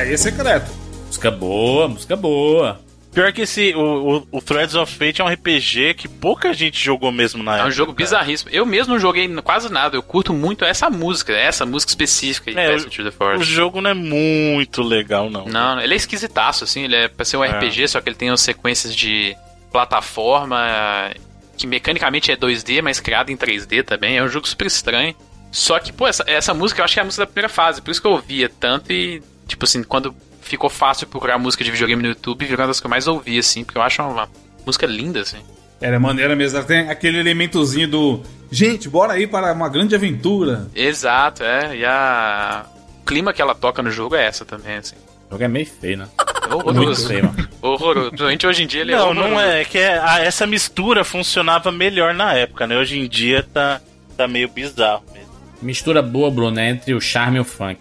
Aí é secreto. Música boa, música boa. Pior que esse, o, o, o Threads of Fate é um RPG que pouca gente jogou mesmo na É época. um jogo bizarríssimo. Eu mesmo não joguei quase nada. Eu curto muito essa música, essa música específica de É, Passage to the O Forest. jogo não é muito legal, não. Não, ele é esquisitaço, assim. Ele é pra ser um É. RPG, só que ele tem umas sequências de plataforma que mecanicamente é 2D, mas criado em 3D também. É um jogo super estranho. Só que, pô, essa, essa música eu acho que é a música da primeira fase. Por isso que eu ouvia tanto e, tipo assim, quando ficou fácil procurar música de videogame no YouTube, virou uma das que eu mais ouvi, assim, porque eu acho uma música linda, assim. Era maneira mesmo. ela Tem aquele elementozinho do. Gente, bora aí para uma grande aventura. Exato, é. E a. O clima que ela toca no jogo é essa também, assim. O jogo é meio feio, né? É horroroso. feio, mano. Horroroso. Principalmente hoje em dia ele é Não, horroroso. não é. É que é- a- essa mistura funcionava melhor na época, né? Hoje em dia tá, tá meio bizarro mesmo. Mistura boa, Bruno, é entre o charme e o funk.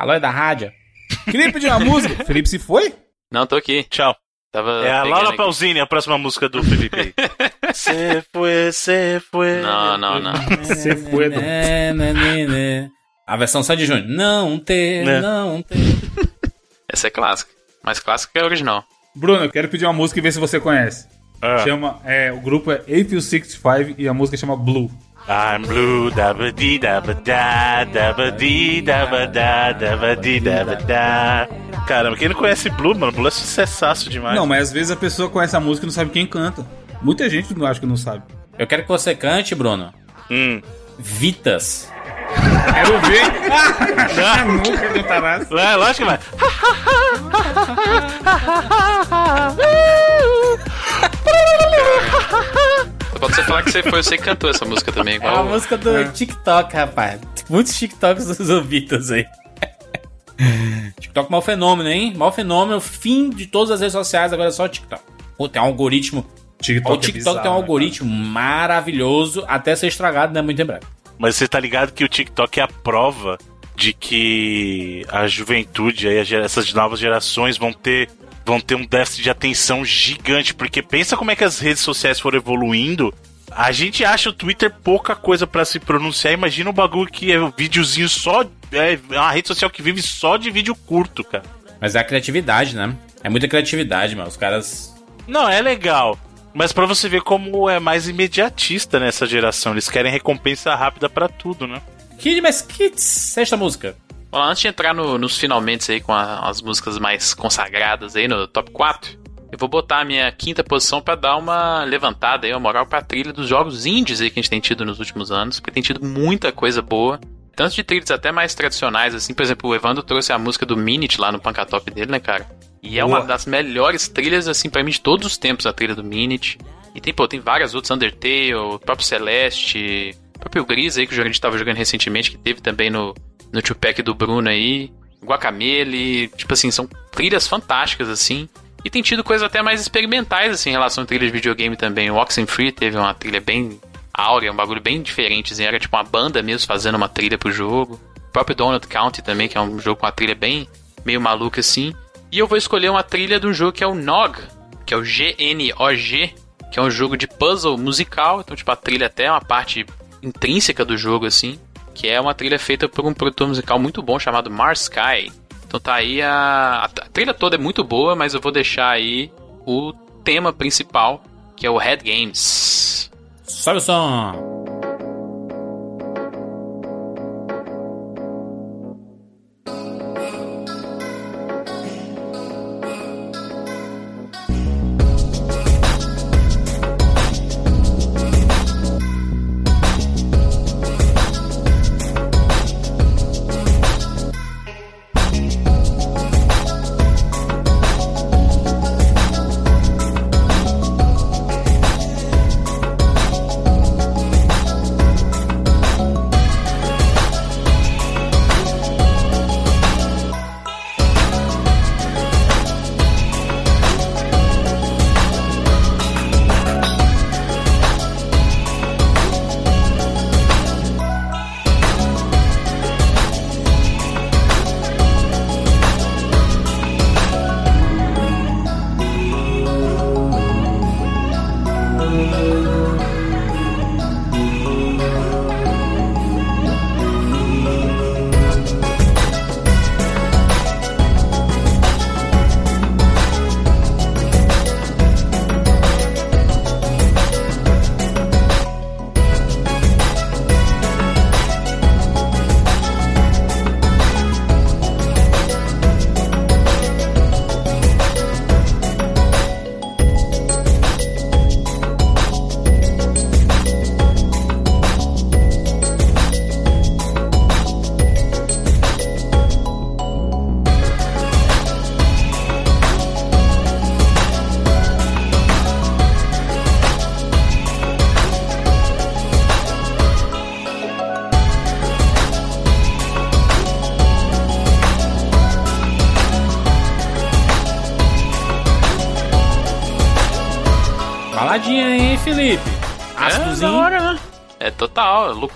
Alô, é da rádio? Queria pedir uma música. [laughs] Felipe se foi? Não, tô aqui. Tchau. Tava É a Laura. Pausini, a próxima música do Felipe. [laughs] Cê foi, cê foi. Não, não, não. Você foi, né. A versão Sandy Júnior. Não ter, Né? não ter. Essa é clássica. Mais clássica que a original. Bruno, eu quero pedir uma música e ver se você conhece. Ah. Chama, é, o grupo é April 65 e a música chama Blue. I'm blue, daba di daba da, daba di daba da, daba di daba da. Caramba, quem não conhece Blue, mano? Blue é sucessaço demais. Não, mas às vezes a pessoa conhece a música e não sabe quem canta. Muita gente não acha que não sabe. Eu quero que você cante, Bruno. Hum. Vitas. Quero ver. [laughs] Nunca cantarás. É, lógico que vai. [laughs] Pode você falar que você foi você que cantou essa música também, É igual. a música do É. TikTok, rapaz. Muitos TikToks dos Vitas aí. [laughs] TikTok é mau fenômeno, hein? Mau fenômeno. Fim de todas as redes sociais, agora é só TikTok. Pô, tem um algoritmo. TikTok o TikTok tem um algoritmo maravilhoso até ser estragado, né? Muito em breve. Mas você tá ligado que o TikTok é a prova de que a juventude, essas novas gerações vão ter, vão ter um déficit de atenção gigante. Porque pensa como é que as redes sociais foram evoluindo. A gente acha o Twitter pouca coisa pra se pronunciar. Imagina o bagulho que é um videozinho só. É uma rede social que vive só de vídeo curto, cara. Mas é a criatividade, né? É muita criatividade, mano. Os caras. Não, é legal. Mas pra você ver como é mais imediatista nessa geração. Eles querem recompensa rápida pra tudo, né? Kid Mesquites, sexta música. Bom, antes de entrar no- nos finalmente aí com a- as músicas mais consagradas aí no top 4, eu vou botar a minha quinta posição pra dar uma levantada aí, uma moral pra trilha dos jogos indies aí que a gente tem tido nos últimos anos, porque tem tido muita coisa boa. Tanto de trilhas até mais tradicionais, assim, por exemplo, o Evandro trouxe a música do Minute lá no Pancatop dele, né, cara? E é uma Boa. das melhores trilhas, assim, pra mim, de todos os tempos, a trilha do Minute. E tem, pô, tem várias outras, Undertale, o próprio Celeste, o próprio Gris aí, que a gente tava jogando recentemente, que teve também no, no Tupac do Bruno aí, Guacamele, tipo assim, são trilhas fantásticas, assim. E tem tido coisas até mais experimentais, assim, em relação a trilhas de videogame também. O Oxenfree teve uma trilha bem áurea, um bagulho bem diferente, assim, era tipo uma banda mesmo fazendo uma trilha pro jogo. O próprio Donut County também, que é um jogo com uma trilha bem meio maluca, assim. E eu vou escolher uma trilha de um jogo que é o Nog, que é o GNOG, que é um jogo de puzzle musical. Então, tipo, a trilha até é uma parte intrínseca do jogo, assim. Que é uma trilha feita por um produtor musical muito bom chamado Mars Sky. Então tá aí a... a trilha toda é muito boa, mas eu vou deixar aí o tema principal, que é o Head Games. Sobe o som.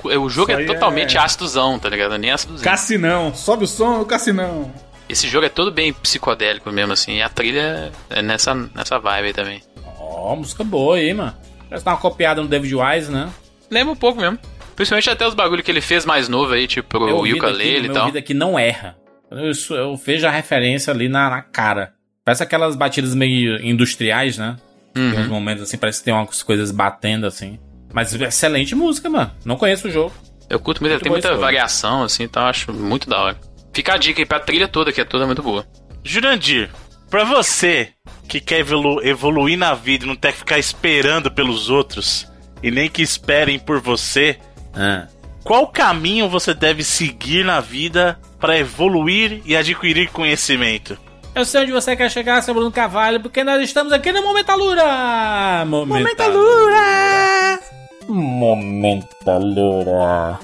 O jogo é totalmente é- ácidozão, tá ligado? Nem ácidozinho. Cassinão. Sobe o som do Cassinão. Esse jogo é todo bem psicodélico mesmo, assim. E a trilha é nessa, nessa vibe aí também. Ó, música boa aí, mano. Parece dar uma copiada no David Wise, né? Lembra um pouco mesmo. Principalmente até os bagulho que ele fez mais novo aí, tipo ouvido aqui, ukulele e meu tal. ouvido aqui não erra. Eu, eu vejo a referência ali na, na cara. Parece aquelas batidas meio industriais, né? Tem uns Uhum. momentos assim, parece que tem umas coisas batendo assim. Mas excelente música, mano. Não conheço o jogo. Eu curto muito, ele Muito tem muita variação, assim, então eu acho muito da hora. Fica a dica aí pra trilha toda, que é toda muito boa. Jurandir, pra você que quer evolu- evoluir na vida e não ter que ficar esperando pelos outros e nem que esperem por você, Ah. qual caminho você deve seguir na vida para evoluir e adquirir conhecimento? Eu sei onde você quer chegar, seu Bruno Carvalho, porque nós estamos aqui no Momentalura! Momentalura! Momentalura!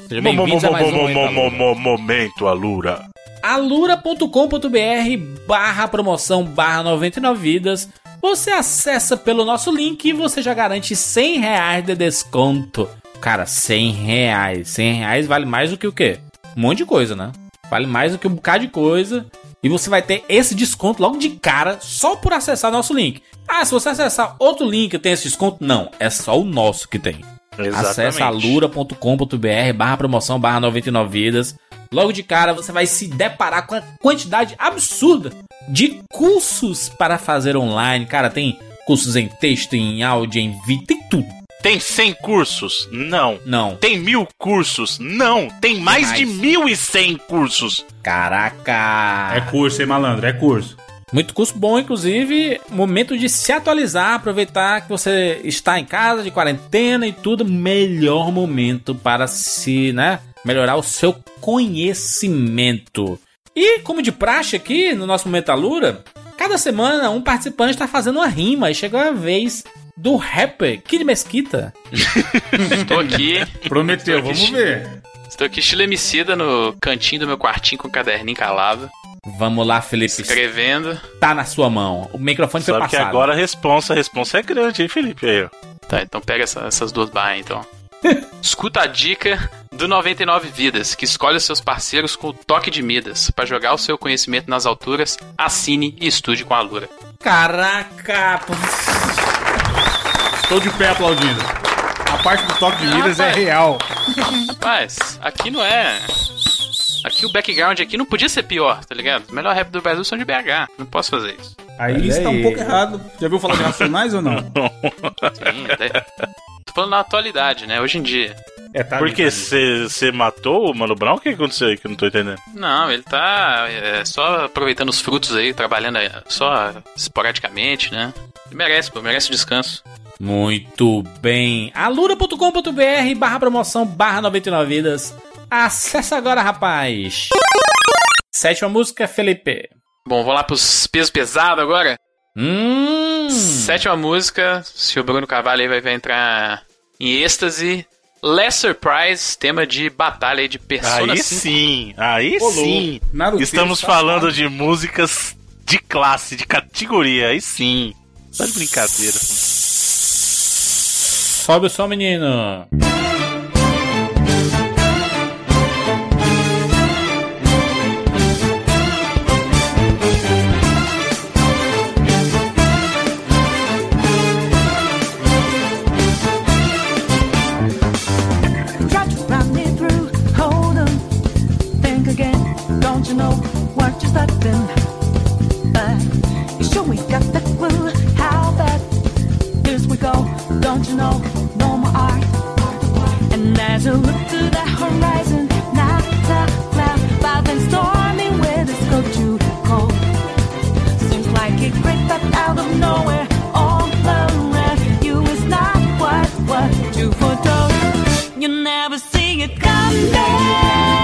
Seja bem-vindos a mais um Momentalura. Momento, Alura. alura.com.br barra promoção barra 99 vidas. Você acessa pelo nosso link e você já garante 100 reais de desconto. Cara, 100 reais. 100 reais vale mais do que o quê? Um monte de coisa, né? Vale mais do que um bocado de coisa. E você vai ter esse desconto logo de cara só por acessar nosso link. Ah, se você acessar outro link tem esse desconto? Não, é só o nosso que tem. Acesse alura.com.br barra promoção barra 99 vidas. Logo de cara você vai se deparar com a quantidade absurda de cursos para fazer online. Cara, tem cursos em texto, em áudio, em vídeo, tem tudo. Tem 100 cursos? Não. Não. Tem mil cursos? Não. Tem mais, mais. de 1.100 cursos. Caraca! É curso, hein, malandro? É curso. Muito curso bom, inclusive. Momento de se atualizar, aproveitar que você está em casa, de quarentena e tudo. Melhor momento para se, né? Melhorar o seu conhecimento. E, como de praxe aqui no nosso Momento Alura, cada semana um participante está fazendo uma rima. E chegou a vez do rapper Kid Mesquita. [laughs] Estou aqui, Prometeu, vamos ver. Estou aqui estilemicida no cantinho do meu quartinho com o caderninho calado, Vamos lá, Felipe. escrevendo. Tá na sua mão. O microfone foi Sabe que passado. agora a responsa, a responsa é grande, hein, Felipe? Aí. Tá, então pega essa- essas duas barras então. [laughs] Escuta a dica do 99 Vidas, que escolhe os seus parceiros com o toque de Midas. Pra jogar o seu conhecimento nas alturas, assine e estude com a Lura. Caraca! Estou de pé aplaudindo. A parte do toque de Midas é rapaz. real. Rapaz, aqui não é. Aqui o background aqui não podia ser pior, tá ligado? Os melhores rap do Brasil são de BH. Não posso fazer isso. Aí Olha está um aí. pouco errado. Já viu falar de Racionais ou não? [laughs] Sim, até... Tô falando na atualidade, né? Hoje em dia. É, tá. Por que você matou o Mano Brown? O que aconteceu aí que eu não tô entendendo? Não, ele tá é, só aproveitando os frutos aí, trabalhando é, só esporadicamente, né? Ele merece, pô, merece descanso. Muito bem. alura.com.br barra promoção barra 99 vidas. Acesse agora, rapaz. Sétima música, Felipe. Bom, vou lá pros pesos pesados agora. Hum. Sétima música, se o Bruno Carvalho aí vai, vai entrar em êxtase. Less Surprise, tema de batalha aí de Persona Aí 5. sim, aí Ô, sim. Naruto Estamos tá falando de músicas de classe, de categoria, aí sim. Tá de brincadeira. Sobe o som, menino. Try to run me through. Hold on, think again. Don't you know what you're starting? But you sure we got the Don't you know? No more art. And as you look to the horizon, not a cloud, but then stormy weather's go too cold. Seems like it crept up out of nowhere, all around you is not what what you foretold. You never see it coming.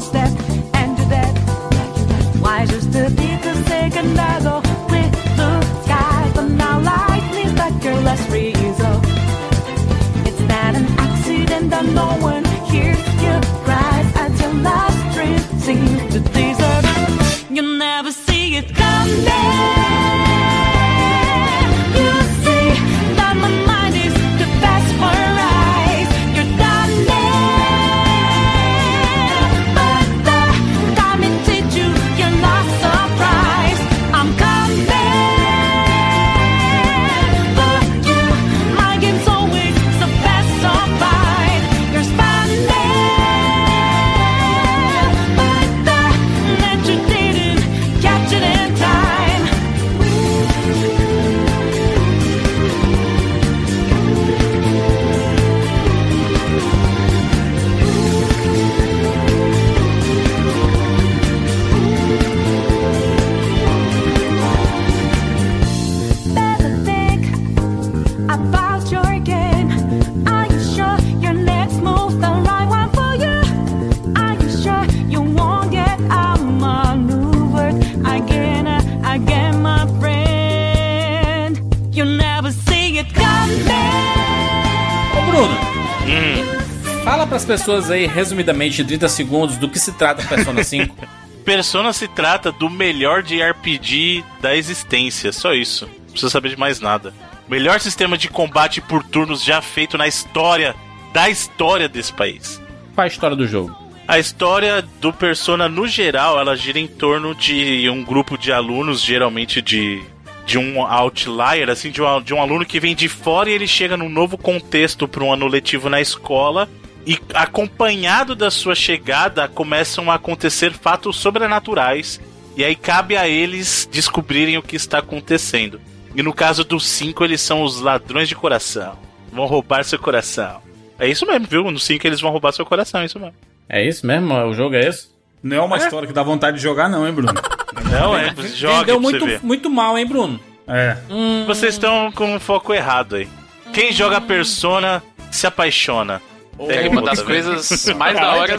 step and you're dead. Why just to take a second I with the skies, but now lightning that girl less reason. It's not an accident that no one hears you cries as your last dream seems to deserve. You'll never see it coming. Fala pras pessoas aí, resumidamente, em 30 segundos, do que se trata Persona 5. [laughs] Persona se trata do melhor de RPG da existência, só isso. Não precisa saber de mais nada. Melhor sistema de combate por turnos já feito na história da história desse país. Qual a história do jogo? A história do Persona, no geral, ela gira em torno de um grupo de alunos, geralmente de, de um outlier, assim, de um, de um aluno que vem de fora e ele chega num novo contexto para um ano letivo na escola. E acompanhado da sua chegada, começam a acontecer fatos sobrenaturais. E aí cabe a eles descobrirem o que está acontecendo. E no caso dos cinco, eles são os ladrões de coração. Vão roubar seu coração. É isso mesmo, viu? No 5 eles vão roubar seu coração, é isso mesmo. É isso mesmo? O jogo é esse? Não é uma história que dá vontade de jogar, não, hein, Bruno? [laughs] Não, é, joga você muito, muito mal, hein, Bruno? É. Vocês estão com um foco errado aí. Quem joga Persona se apaixona. É uma das Tá coisas mais da hora.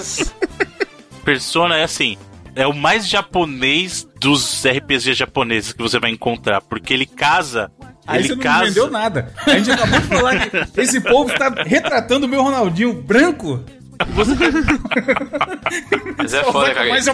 [laughs] Persona é assim, é o mais japonês dos RPGs japoneses que você vai encontrar, porque ele casa, Aí ele você não casa. entendeu nada. A gente acabou de falar que esse povo está retratando o meu Ronaldinho branco. [laughs] Mas é foda, cara. mais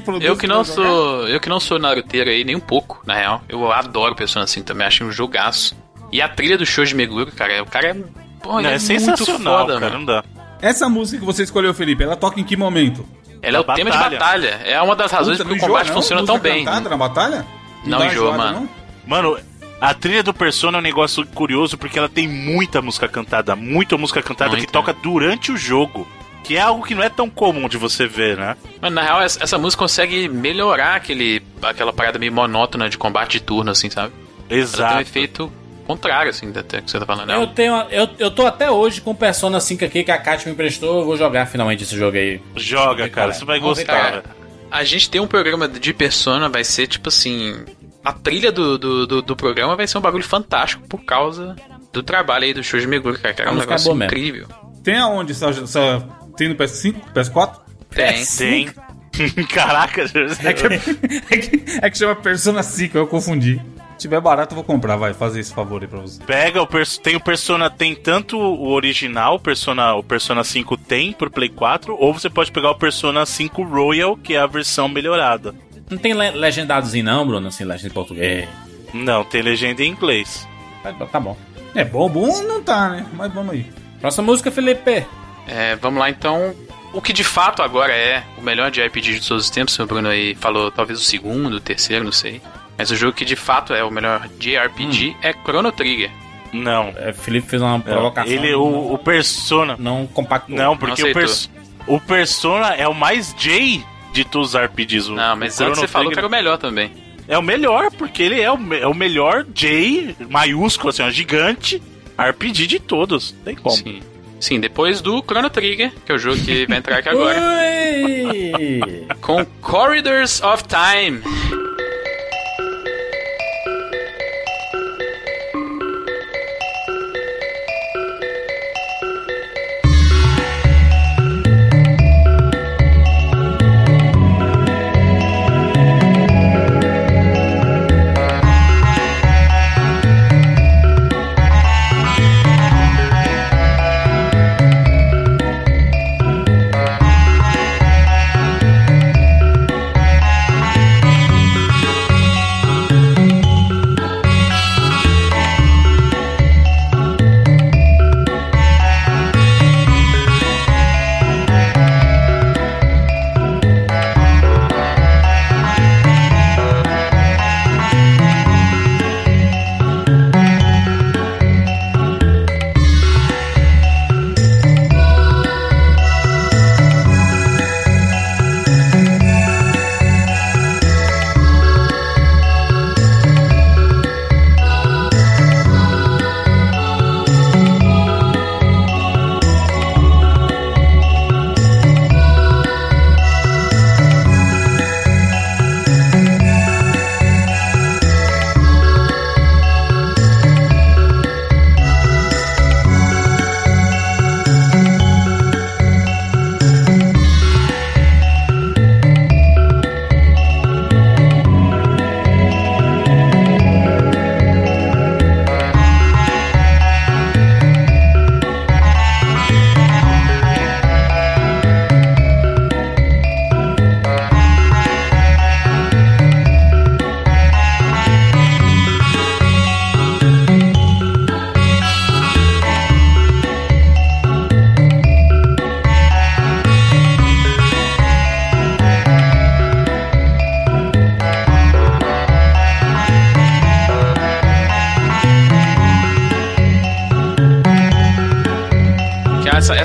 produto Eu que não sou. Eu que não sou naruteiro aí, nem um pouco, na real. Eu adoro Persona 5 também, acho um jogaço. E a trilha do Shoji Meguro, cara, o cara é. Pô, Não, é, muito sensacional, foda, cara, mano. não dá. Essa música que você escolheu, Felipe, ela toca em que momento? Ela é o Na tema de batalha. batalha. É uma das razões Puta, porque o não combate não? funciona tão bem. cantada na batalha? Não dá enjoa, enjoada, mano. não? Mano, a trilha do Persona é um negócio curioso porque ela tem muita música cantada, muita música cantada que toca durante o jogo. Que é algo que não é tão comum de você ver, né? Mas na real, essa música consegue melhorar aquele, aquela parada meio monótona de combate de turno, assim, sabe? Ela tem um Exato. efeito contrário, assim, até que você tá falando. Eu Não, tenho. Eu, eu tô até hoje com Persona 5 aqui que a Kátia me emprestou. Eu vou jogar finalmente esse jogo aí. Joga, cara, Cara, você vai vamos gostar, velho. A gente tem um programa de Persona, vai ser tipo assim. A trilha do, do, do, do programa vai ser um bagulho fantástico por causa do trabalho aí do Shoji Meguro, cara. que É um música é negócio boa mesmo. incrível. Tem aonde? Essa, essa- tem no PS5? PS4? Tem. Tem. [laughs] Caraca, É que, [laughs] é, que, é que chama Persona 5, eu confundi. Se tiver barato, eu vou comprar, vai fazer esse favor aí pra você. Pega o tem o Persona, tem tanto o original, o Persona, o Persona 5 tem pro Play 4, ou você pode pegar o Persona 5 Royal, que é a versão melhorada. Não tem le legendadozinho, não, Bruno? Assim, legenda em português. Não, tem legenda em inglês. Tá, tá bom. É bom, bom não tá, né? Mas vamos aí. Próxima música, Felipe. É, vamos lá então. O que de fato agora é o melhor de RPG de todos os tempos, o Bruno aí falou talvez o segundo, o terceiro, não sei. Mas o jogo que de fato é o melhor de RPG é Chrono Trigger. Não. É, Felipe fez uma provocação. Ele, o, o Persona. Não compactou. Não, porque o, aceitou. pers- o Persona é o mais J de todos os RPGs. O, Não, mas o antes você Chrono falou que Trigger era o melhor também. É o melhor, porque ele é o, é o melhor J, maiúsculo, assim, ó, gigante, RPG de todos. Tem como. Sim. Sim, depois do Chrono Trigger, que é o jogo que vai entrar aqui [laughs] agora, Ui! com Corridors of Time.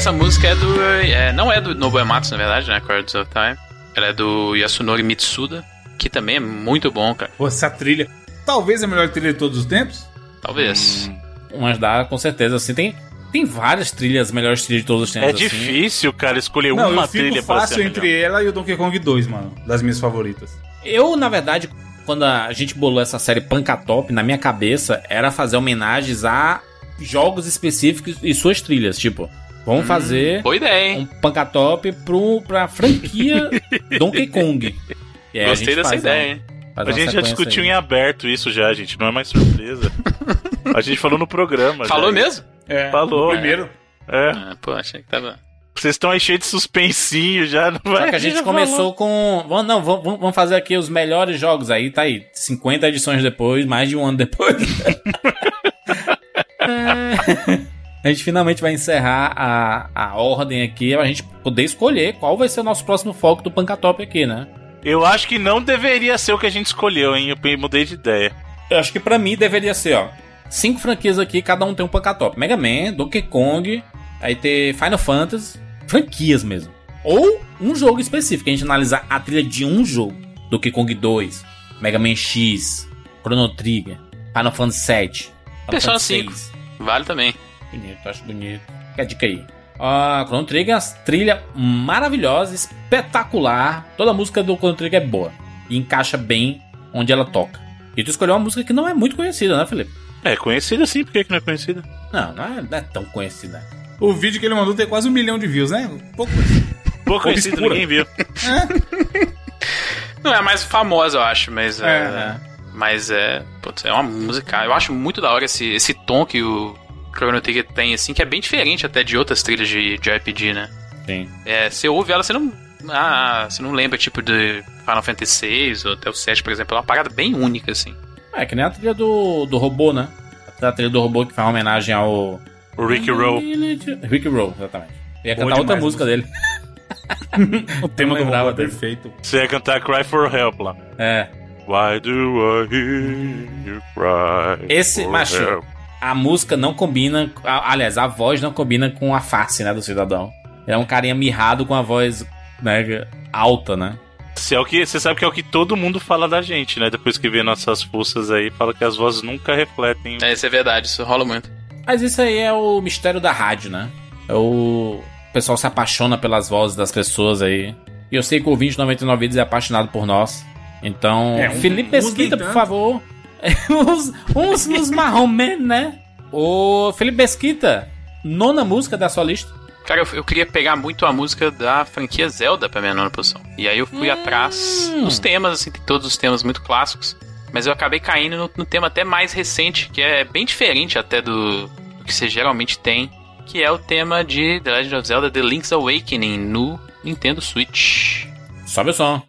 Essa, música é do. é, não é do Nobuo Ematsu, na verdade, né? Chords of Time. Ela é do Yasunori Mitsuda, que também é muito bom, cara. Pô, essa trilha. Talvez a melhor trilha de todos os tempos. Talvez. Umas dá, com certeza. Assim, tem, tem várias trilhas, melhores trilhas de todos os tempos. É assim. difícil, cara, escolher Não, uma eu fico trilha pra fácil entre melhor. ela e o Donkey Kong 2, mano. Das minhas favoritas. Eu, na verdade, quando a gente bolou essa série Pancatop, na minha cabeça era fazer homenagens a jogos específicos e suas trilhas. Tipo, vamos fazer Boa ideia, hein? um Pancatop pro, pra franquia Donkey Kong. E Gostei dessa ideia, hein? A gente já discutiu aí. em aberto isso já, gente. Não é mais surpresa. a gente falou no programa. Falou já. mesmo? É, Falou. no primeiro. É. Ah, pô, achei que tava. Vocês estão aí cheios de suspensinho já, não vai? Só que a gente já começou com. Vamos, não, vamos, vamos fazer aqui os melhores jogos. Aí tá aí. 50 edições depois, mais de um ano depois. [laughs] [laughs] a gente finalmente vai encerrar a, a ordem aqui. A gente poder escolher qual vai ser o nosso próximo foco do Pancatop aqui, né? Eu acho que não deveria ser o que a gente escolheu, hein? Eu mudei de ideia. Eu acho que pra mim deveria ser, ó. Cinco franquias aqui, cada um tem um Pancatop. Mega Man, Donkey Kong, aí ter Final Fantasy, franquias mesmo. Ou um jogo específico, a gente analisar a trilha de um jogo. Donkey Kong 2, Mega Man X, Chrono Trigger, Final Fantasy 7, Final Persona Fantasy 5. 6. Vale também. Bonito, acho bonito. Fica a dica aí. A Chrono Trigger é uma trilha maravilhosa, espetacular. Toda a música do Chrono Trigger é boa. E encaixa bem onde ela toca. E tu escolheu uma música que não é muito conhecida, né, Felipe? É conhecida sim, por que que não é conhecida? Não, não é, não é tão conhecida. O vídeo que ele mandou tem quase um milhão de views, né? Pouco. Pouco conhecido, Obscura. ninguém viu. Não é a mais famosa, eu acho, mas é. É. Mas é. Putz, é uma música. Eu acho muito da hora esse, esse tom que o Chrono Trigger tem, assim, que é bem diferente até de outras trilhas de, de RPG, né? Sim. É, você ouve ela, você não. Ah, você não lembra, tipo, de Final Fantasy VI ou até o 7, por exemplo. É uma parada bem única, assim. É que nem a trilha do, do robô, né? A trilha do robô que faz uma homenagem ao. O Rick Roll. Rick Roll, exatamente. Eu ia Boa cantar outra música dele. [laughs] O tema do robô é perfeito. Você ia cantar Cry for Help lá. É. Why do I hear you cry? Esse, for macho, help? A música não combina. a- aliás, a voz não combina com a face, né, do cidadão. Ele é um carinha mirrado com a voz, né, alta, né? Você, é o que, você sabe que é o que todo mundo fala da gente, né? Depois que vê nossas fuças aí, fala que as vozes nunca refletem. É, isso é verdade, isso rola muito. Mas isso aí é o mistério da rádio, né? É o. O pessoal se apaixona pelas vozes das pessoas aí. E eu sei que o 2099 Vidas é apaixonado por nós. Então, É, um- Felipe Mesquita, por favor. Uns, uns nos marrom men, né? Ô, Felipe Mesquita, nona música da sua lista. Cara, eu, eu queria pegar muito a música da franquia Zelda pra minha nona posição. E aí eu fui atrás dos temas, assim, tem todos os temas muito clássicos. Mas eu acabei caindo no, no tema até mais recente, que é bem diferente até do, do que você geralmente tem. Que é o tema de The Legend of Zelda The Link's Awakening no Nintendo Switch. Sobe o som.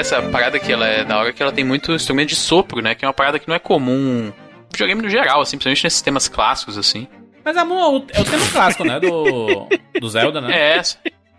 Dessa parada que ela é da hora que ela tem muito instrumento de sopro, né? Que é uma parada que não é comum no videogame no geral, assim, principalmente nesses temas clássicos, assim. Mas a Moon é o tema clássico, né? Do, do Zelda, né? [laughs]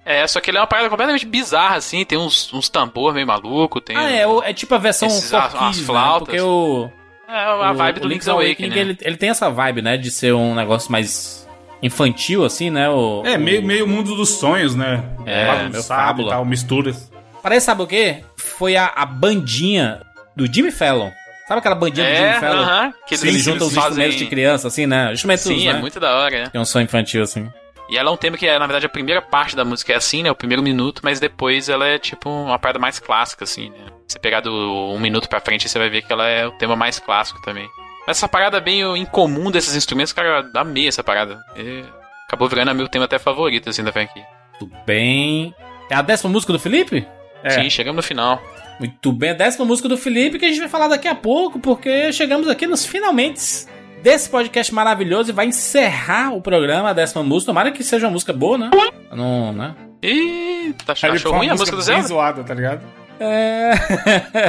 É, é, só que ele é uma parada completamente bizarra, assim, tem uns, uns tambor meio maluco, tem... Ah, é, é tipo a versão Esses- as- as né? flautas. Porque o... É a vibe o do Link's Awakening, né? ele, ele tem essa vibe, né? De ser um negócio mais infantil, assim, né? O, É, o- meio, meio mundo dos sonhos, né? É, meu fábula. e tal, misturas. Parece, sabe o quê? Foi a, a bandinha do Jimmy Fallon. Sabe aquela bandinha do É, Jimmy Fallon? aham, que Que ele eles junta os fazem- instrumentos de criança, assim, né? Instrumentos, Sim, né? é muito da hora, né? Tem um som infantil, assim. E ela é um tema que, é, na verdade, a primeira parte da música é assim, né? O primeiro minuto, mas depois ela é tipo uma parada mais clássica, assim, né? Você pegar do um minuto pra frente, você vai ver que ela é o tema mais clássico também. Mas essa parada bem incomum desses instrumentos, cara, eu amei essa parada. E acabou virando meu tema até favorito, assim, da franquia. Tudo bem. É a décima música do Felipe? É. Sim, chegamos no final. Muito bem, a décima música do Felipe que a gente vai falar daqui a pouco, porque chegamos aqui nos finalmente desse podcast maravilhoso e vai encerrar o programa, a décima música. Tomara que seja uma música boa, né? Não, né? Ih, tá achou põe ruim a música do bem Zelda? zoada, tá ligado? É.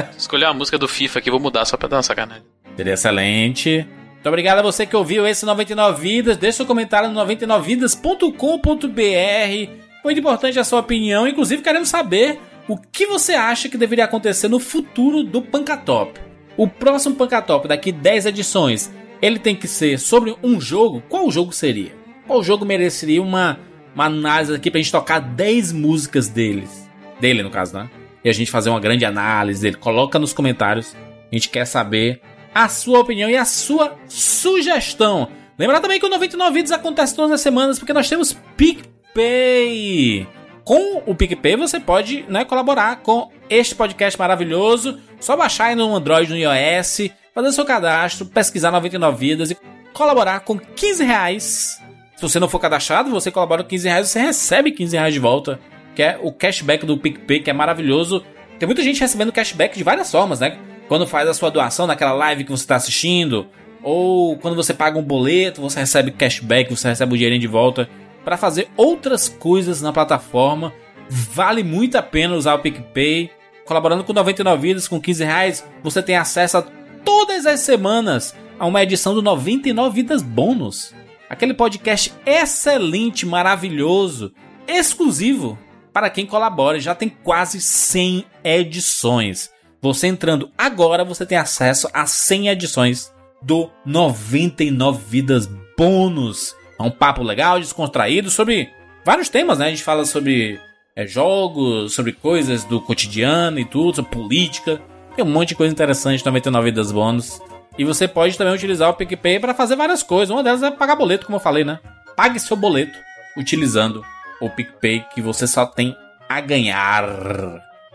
[laughs] Escolheu a música do FIFA aqui, vou mudar só pra dar uma sacanagem. Seria excelente. Muito obrigado a você que ouviu esse 99 Vidas. Deixe seu comentário no 99vidas.com.br. Muito importante a sua opinião. Inclusive, queremos saber o que você acha que deveria acontecer no futuro do Pancatop. O próximo Pancatop, daqui 10 edições, ele tem que ser sobre um jogo. Qual jogo seria? Qual jogo mereceria uma, uma análise aqui pra gente tocar 10 músicas deles? Dele, no caso, né? E a gente fazer uma grande análise dele. Coloca nos comentários. A gente quer saber a sua opinião e a sua sugestão. Lembrar também que o 99 Vídeos acontece todas as semanas porque nós temos PicPay. Com o PicPay você pode né, colaborar com este podcast maravilhoso. Só baixar aí no Android, no iOS, fazer seu cadastro, pesquisar 99 Vidas e colaborar com 15 reais. Se você não for cadastrado, você colabora com 15 reais, você recebe 15 reais de volta. Que é o cashback do PicPay, que é maravilhoso. Tem muita gente recebendo cashback de várias formas, né? Quando faz a sua doação naquela live que você está assistindo, ou quando você paga um boleto, você recebe cashback, você recebe o dinheirinho de volta para fazer outras coisas na plataforma. Vale muito a pena usar o PicPay. Colaborando com 99 vidas, com 15 reais, você tem acesso a todas as semanas a uma edição do 99 Vidas Bônus. Aquele podcast excelente, maravilhoso, exclusivo para quem colabora. Já tem quase 100 edições. Você entrando agora, você tem acesso a 100 edições do 99 Vidas Bônus. É um papo legal, descontraído sobre vários temas, né? A gente fala sobre é, jogos, sobre coisas do cotidiano e tudo, sobre política. Tem um monte de coisa interessante no 99 Vidas Bônus. E você pode também utilizar o PicPay para fazer várias coisas. Uma delas é pagar boleto, como eu falei, né? Pague seu boleto utilizando o PicPay que você só tem a ganhar.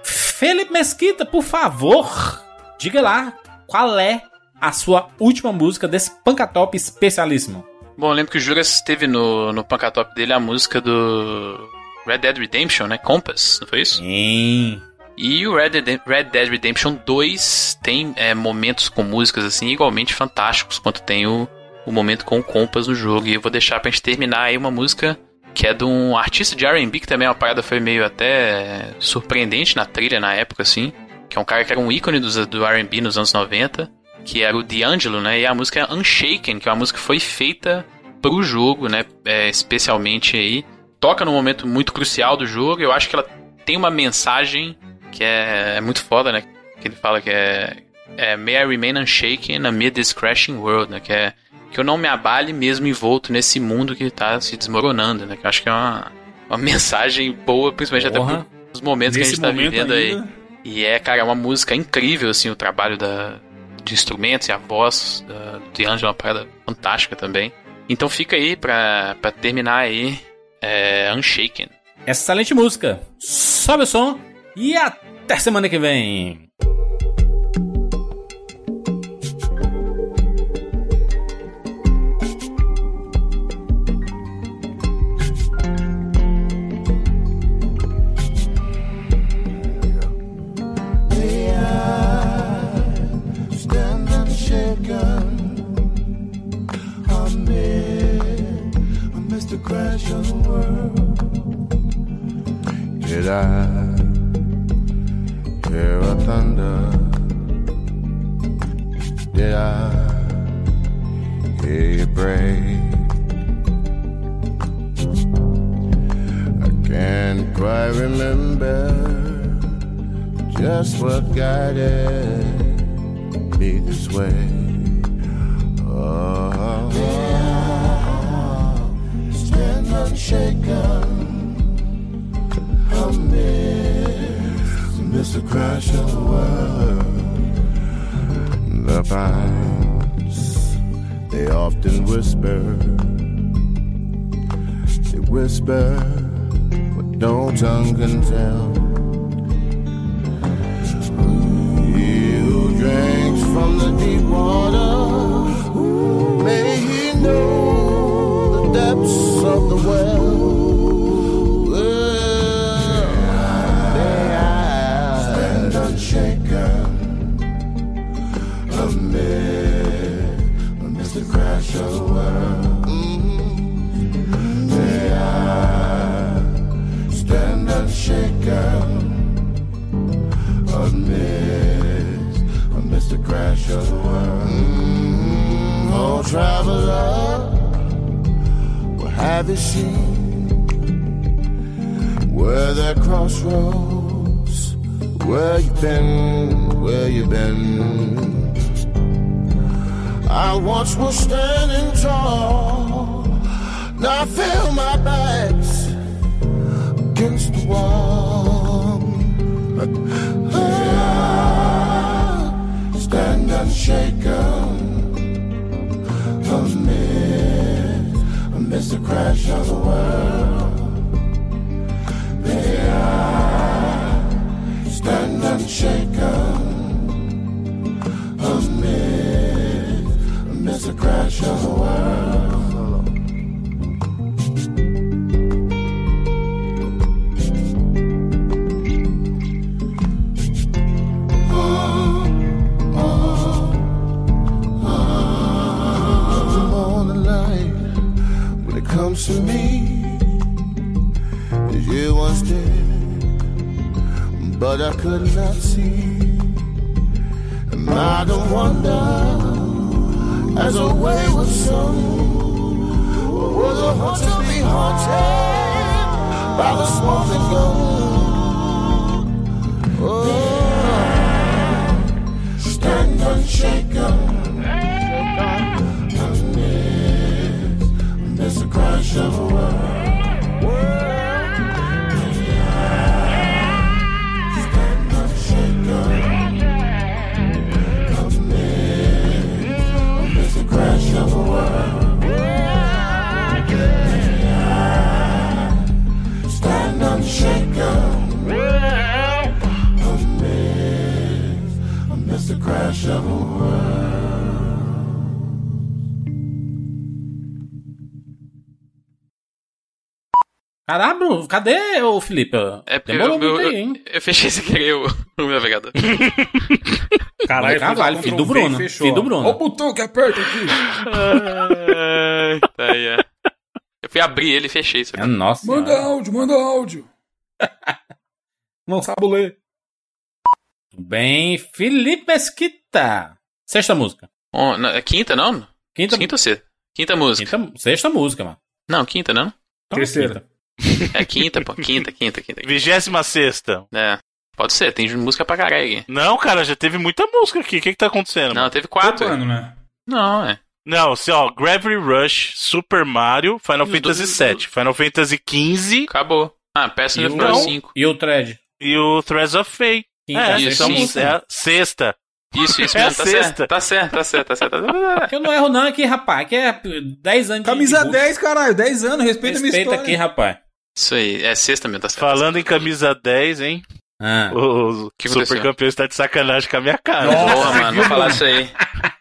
Felipe Mesquita, por favor, diga lá qual é a sua última música desse Pancatop especialíssimo. Bom, eu lembro que o Juras teve no, no Pancatop dele a música do Red Dead Redemption, né? Compass, não foi isso? Sim. E o Red Dead, Red Dead Redemption 2 tem é, momentos com músicas assim igualmente fantásticos quanto tem o, o momento com o Compass no jogo. E eu vou deixar pra gente terminar aí uma música que é de um artista de R&B, que também é uma parada foi meio até surpreendente na trilha na época, assim. Que é um cara que era um ícone do, do R&B nos anos 90, que era o D'Angelo, né? E a música é Unshaken, que é uma música que foi feita pro jogo, né? É, especialmente aí. Toca num momento muito crucial do jogo. Eu acho que ela tem uma mensagem que é, é muito foda, né? Que ele fala que é, é May I remain unshaken amid this crashing world, né? Que é que eu não me abale mesmo envolto nesse mundo que tá se desmoronando, né? Que eu acho que é uma, uma [laughs] mensagem boa, principalmente Porra. até pros momentos que a Nesse gente tá vivendo aí. ainda, E é, cara, é uma música incrível, assim, o trabalho da, de instrumentos e a voz da, do D'Angelo é uma parada fantástica também. Então fica aí pra, pra terminar aí, é, Unshaken. Excelente música. Sobe o som e até semana que vem. The crash of the world. Did I did I hear you pray? I can't quite remember just what guided me this way. Oh, stand unshaken amidst the crash of the world. The pines, they often whisper. They whisper what no tongue can tell. He who drinks from the deep water, may he know depths of the well. Stand amidst the crash of the world. Amidst, amidst the crash of the world. Oh, traveler, what have you seen? Where there crossroads, where you been, where you been? I once was standing tall, now I feel my back's against the wall. I stand unshaken amidst the crash of the world. May I stand unshaken amid, amidst the crash of the world. Comes to me, as you once did, but I could not see. And I don't wonder, as a wayward soul, will the hunter be haunted by the smoking gun? Oh, stand unshaken. Amidst the Caralho, cadê o Felipe? É porque Demorou eu, eu, aí, hein? eu fechei sem querer o, o meu navegador. [laughs] Caralho, Carvalho, filho do Bruno, filho do Bruno. Olha o botão que aperta aqui. Tá aí, é. Eu fui abrir ele e fechei isso É, aqui. nossa. Manda senhora. áudio, manda áudio. [laughs] Não sabe ler. Tudo Bem, Felipe Mesquita. Sexta música. Oh, não, é quinta, não? Quinta, Quinta ou sexta? Quinta música. quinta- sexta música, mano. Não, quinta, não? Então, Terceira. quinta. É quinta, pô. Quinta, quinta, quinta. Vigésima sexta. É. Pode ser, tem música pra caralho aqui. Não, cara, já teve muita música aqui. O que que tá acontecendo? Não, mano? teve quatro. Todo ano, né? Não, é. Não, assim, ó, Gravity Rush, Super Mario, Final Os Fantasy VII, Final Fantasy XV Acabou. Ah, Passenger o, Pro 5. e o Thread. e o Threads of Fate. Quinta, é, isso, são, isso. é a sexta. Isso, isso É a mesmo, tá sexta. certo. Tá certo, tá certo, tá certo. Que eu não erro não aqui, rapaz. Aqui é 10 anos de- Camisa de 10, caralho. 10 anos, respeita, a minha Respeita história. aqui, rapaz. Isso aí, é sexta mesmo, tá certo. Falando em camisa 10, hein? Ah. O que super aconteceu? campeão está de sacanagem com a minha cara. Nossa, Boa, mano, vou falar isso aí.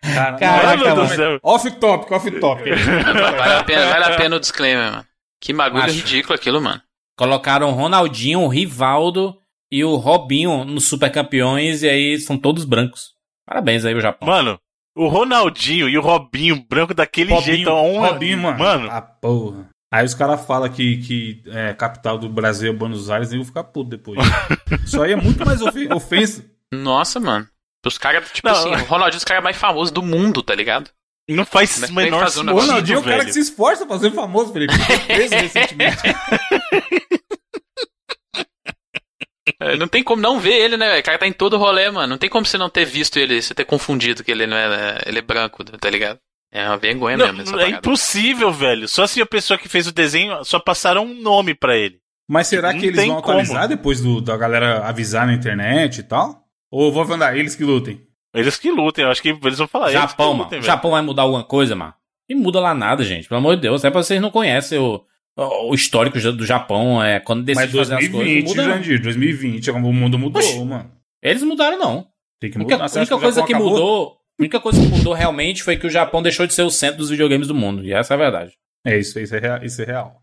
Cara, Caraca, Mano do mano. céu. Off topic, off topic. [laughs] Vale a pena, vale a pena o disclaimer, mano. Que bagulho Acho. ridículo aquilo, mano. Colocaram o Ronaldinho, o Rivaldo e o Robinho nos Super Campeões e aí são todos brancos. Parabéns aí o Japão. Mano, o Ronaldinho e o Robinho branco daquele jeito. Um, Robinho, mano. Mano, Ah, porra. Aí os caras falam que, que é, capital do Brasil é Buenos Aires e eu vou ficar puto depois. [laughs] Isso aí é muito mais ofen ofensa. Nossa, mano. Os caras, tipo Não, assim, o Ronaldinho é os caras mais famosos do mundo, tá ligado? Não faz Mas o tem que menor um O sentido, Ronaldinho é o cara que se esforça pra ser famoso, Felipe. Preso [laughs] recentemente. É, Não tem como não ver ele, né? O cara tá em todo rolê, mano. Não tem como você não ter visto ele, você ter confundido que ele não é, né, ele é branco, tá ligado? É uma vergonha Não, mesmo essa é parada. impossível, velho. Só se a pessoa que fez o desenho só passaram um nome pra ele. Mas será Não que eles vão como. atualizar depois do, da galera avisar na internet e tal? Ou vou mandar eles que lutem? Eles que lutem, eu acho que eles vão falar. eles que Japão, mano. lutem. Japão vai mudar alguma coisa, mano? E muda lá nada, gente. Pelo amor de Deus. É pra vocês não conhecem o, o histórico do Japão. É quando decide fazer as coisas. 2020, Muda, não. Jandir, 2020, o mundo mudou, Oxi. mano. Eles mudaram, não. Tem que A mudar. única, a única o coisa que acabou? mudou. A única coisa que mudou realmente foi que o Japão deixou de ser o centro dos videogames do mundo. E essa é a verdade. É isso, isso é real. Isso é real.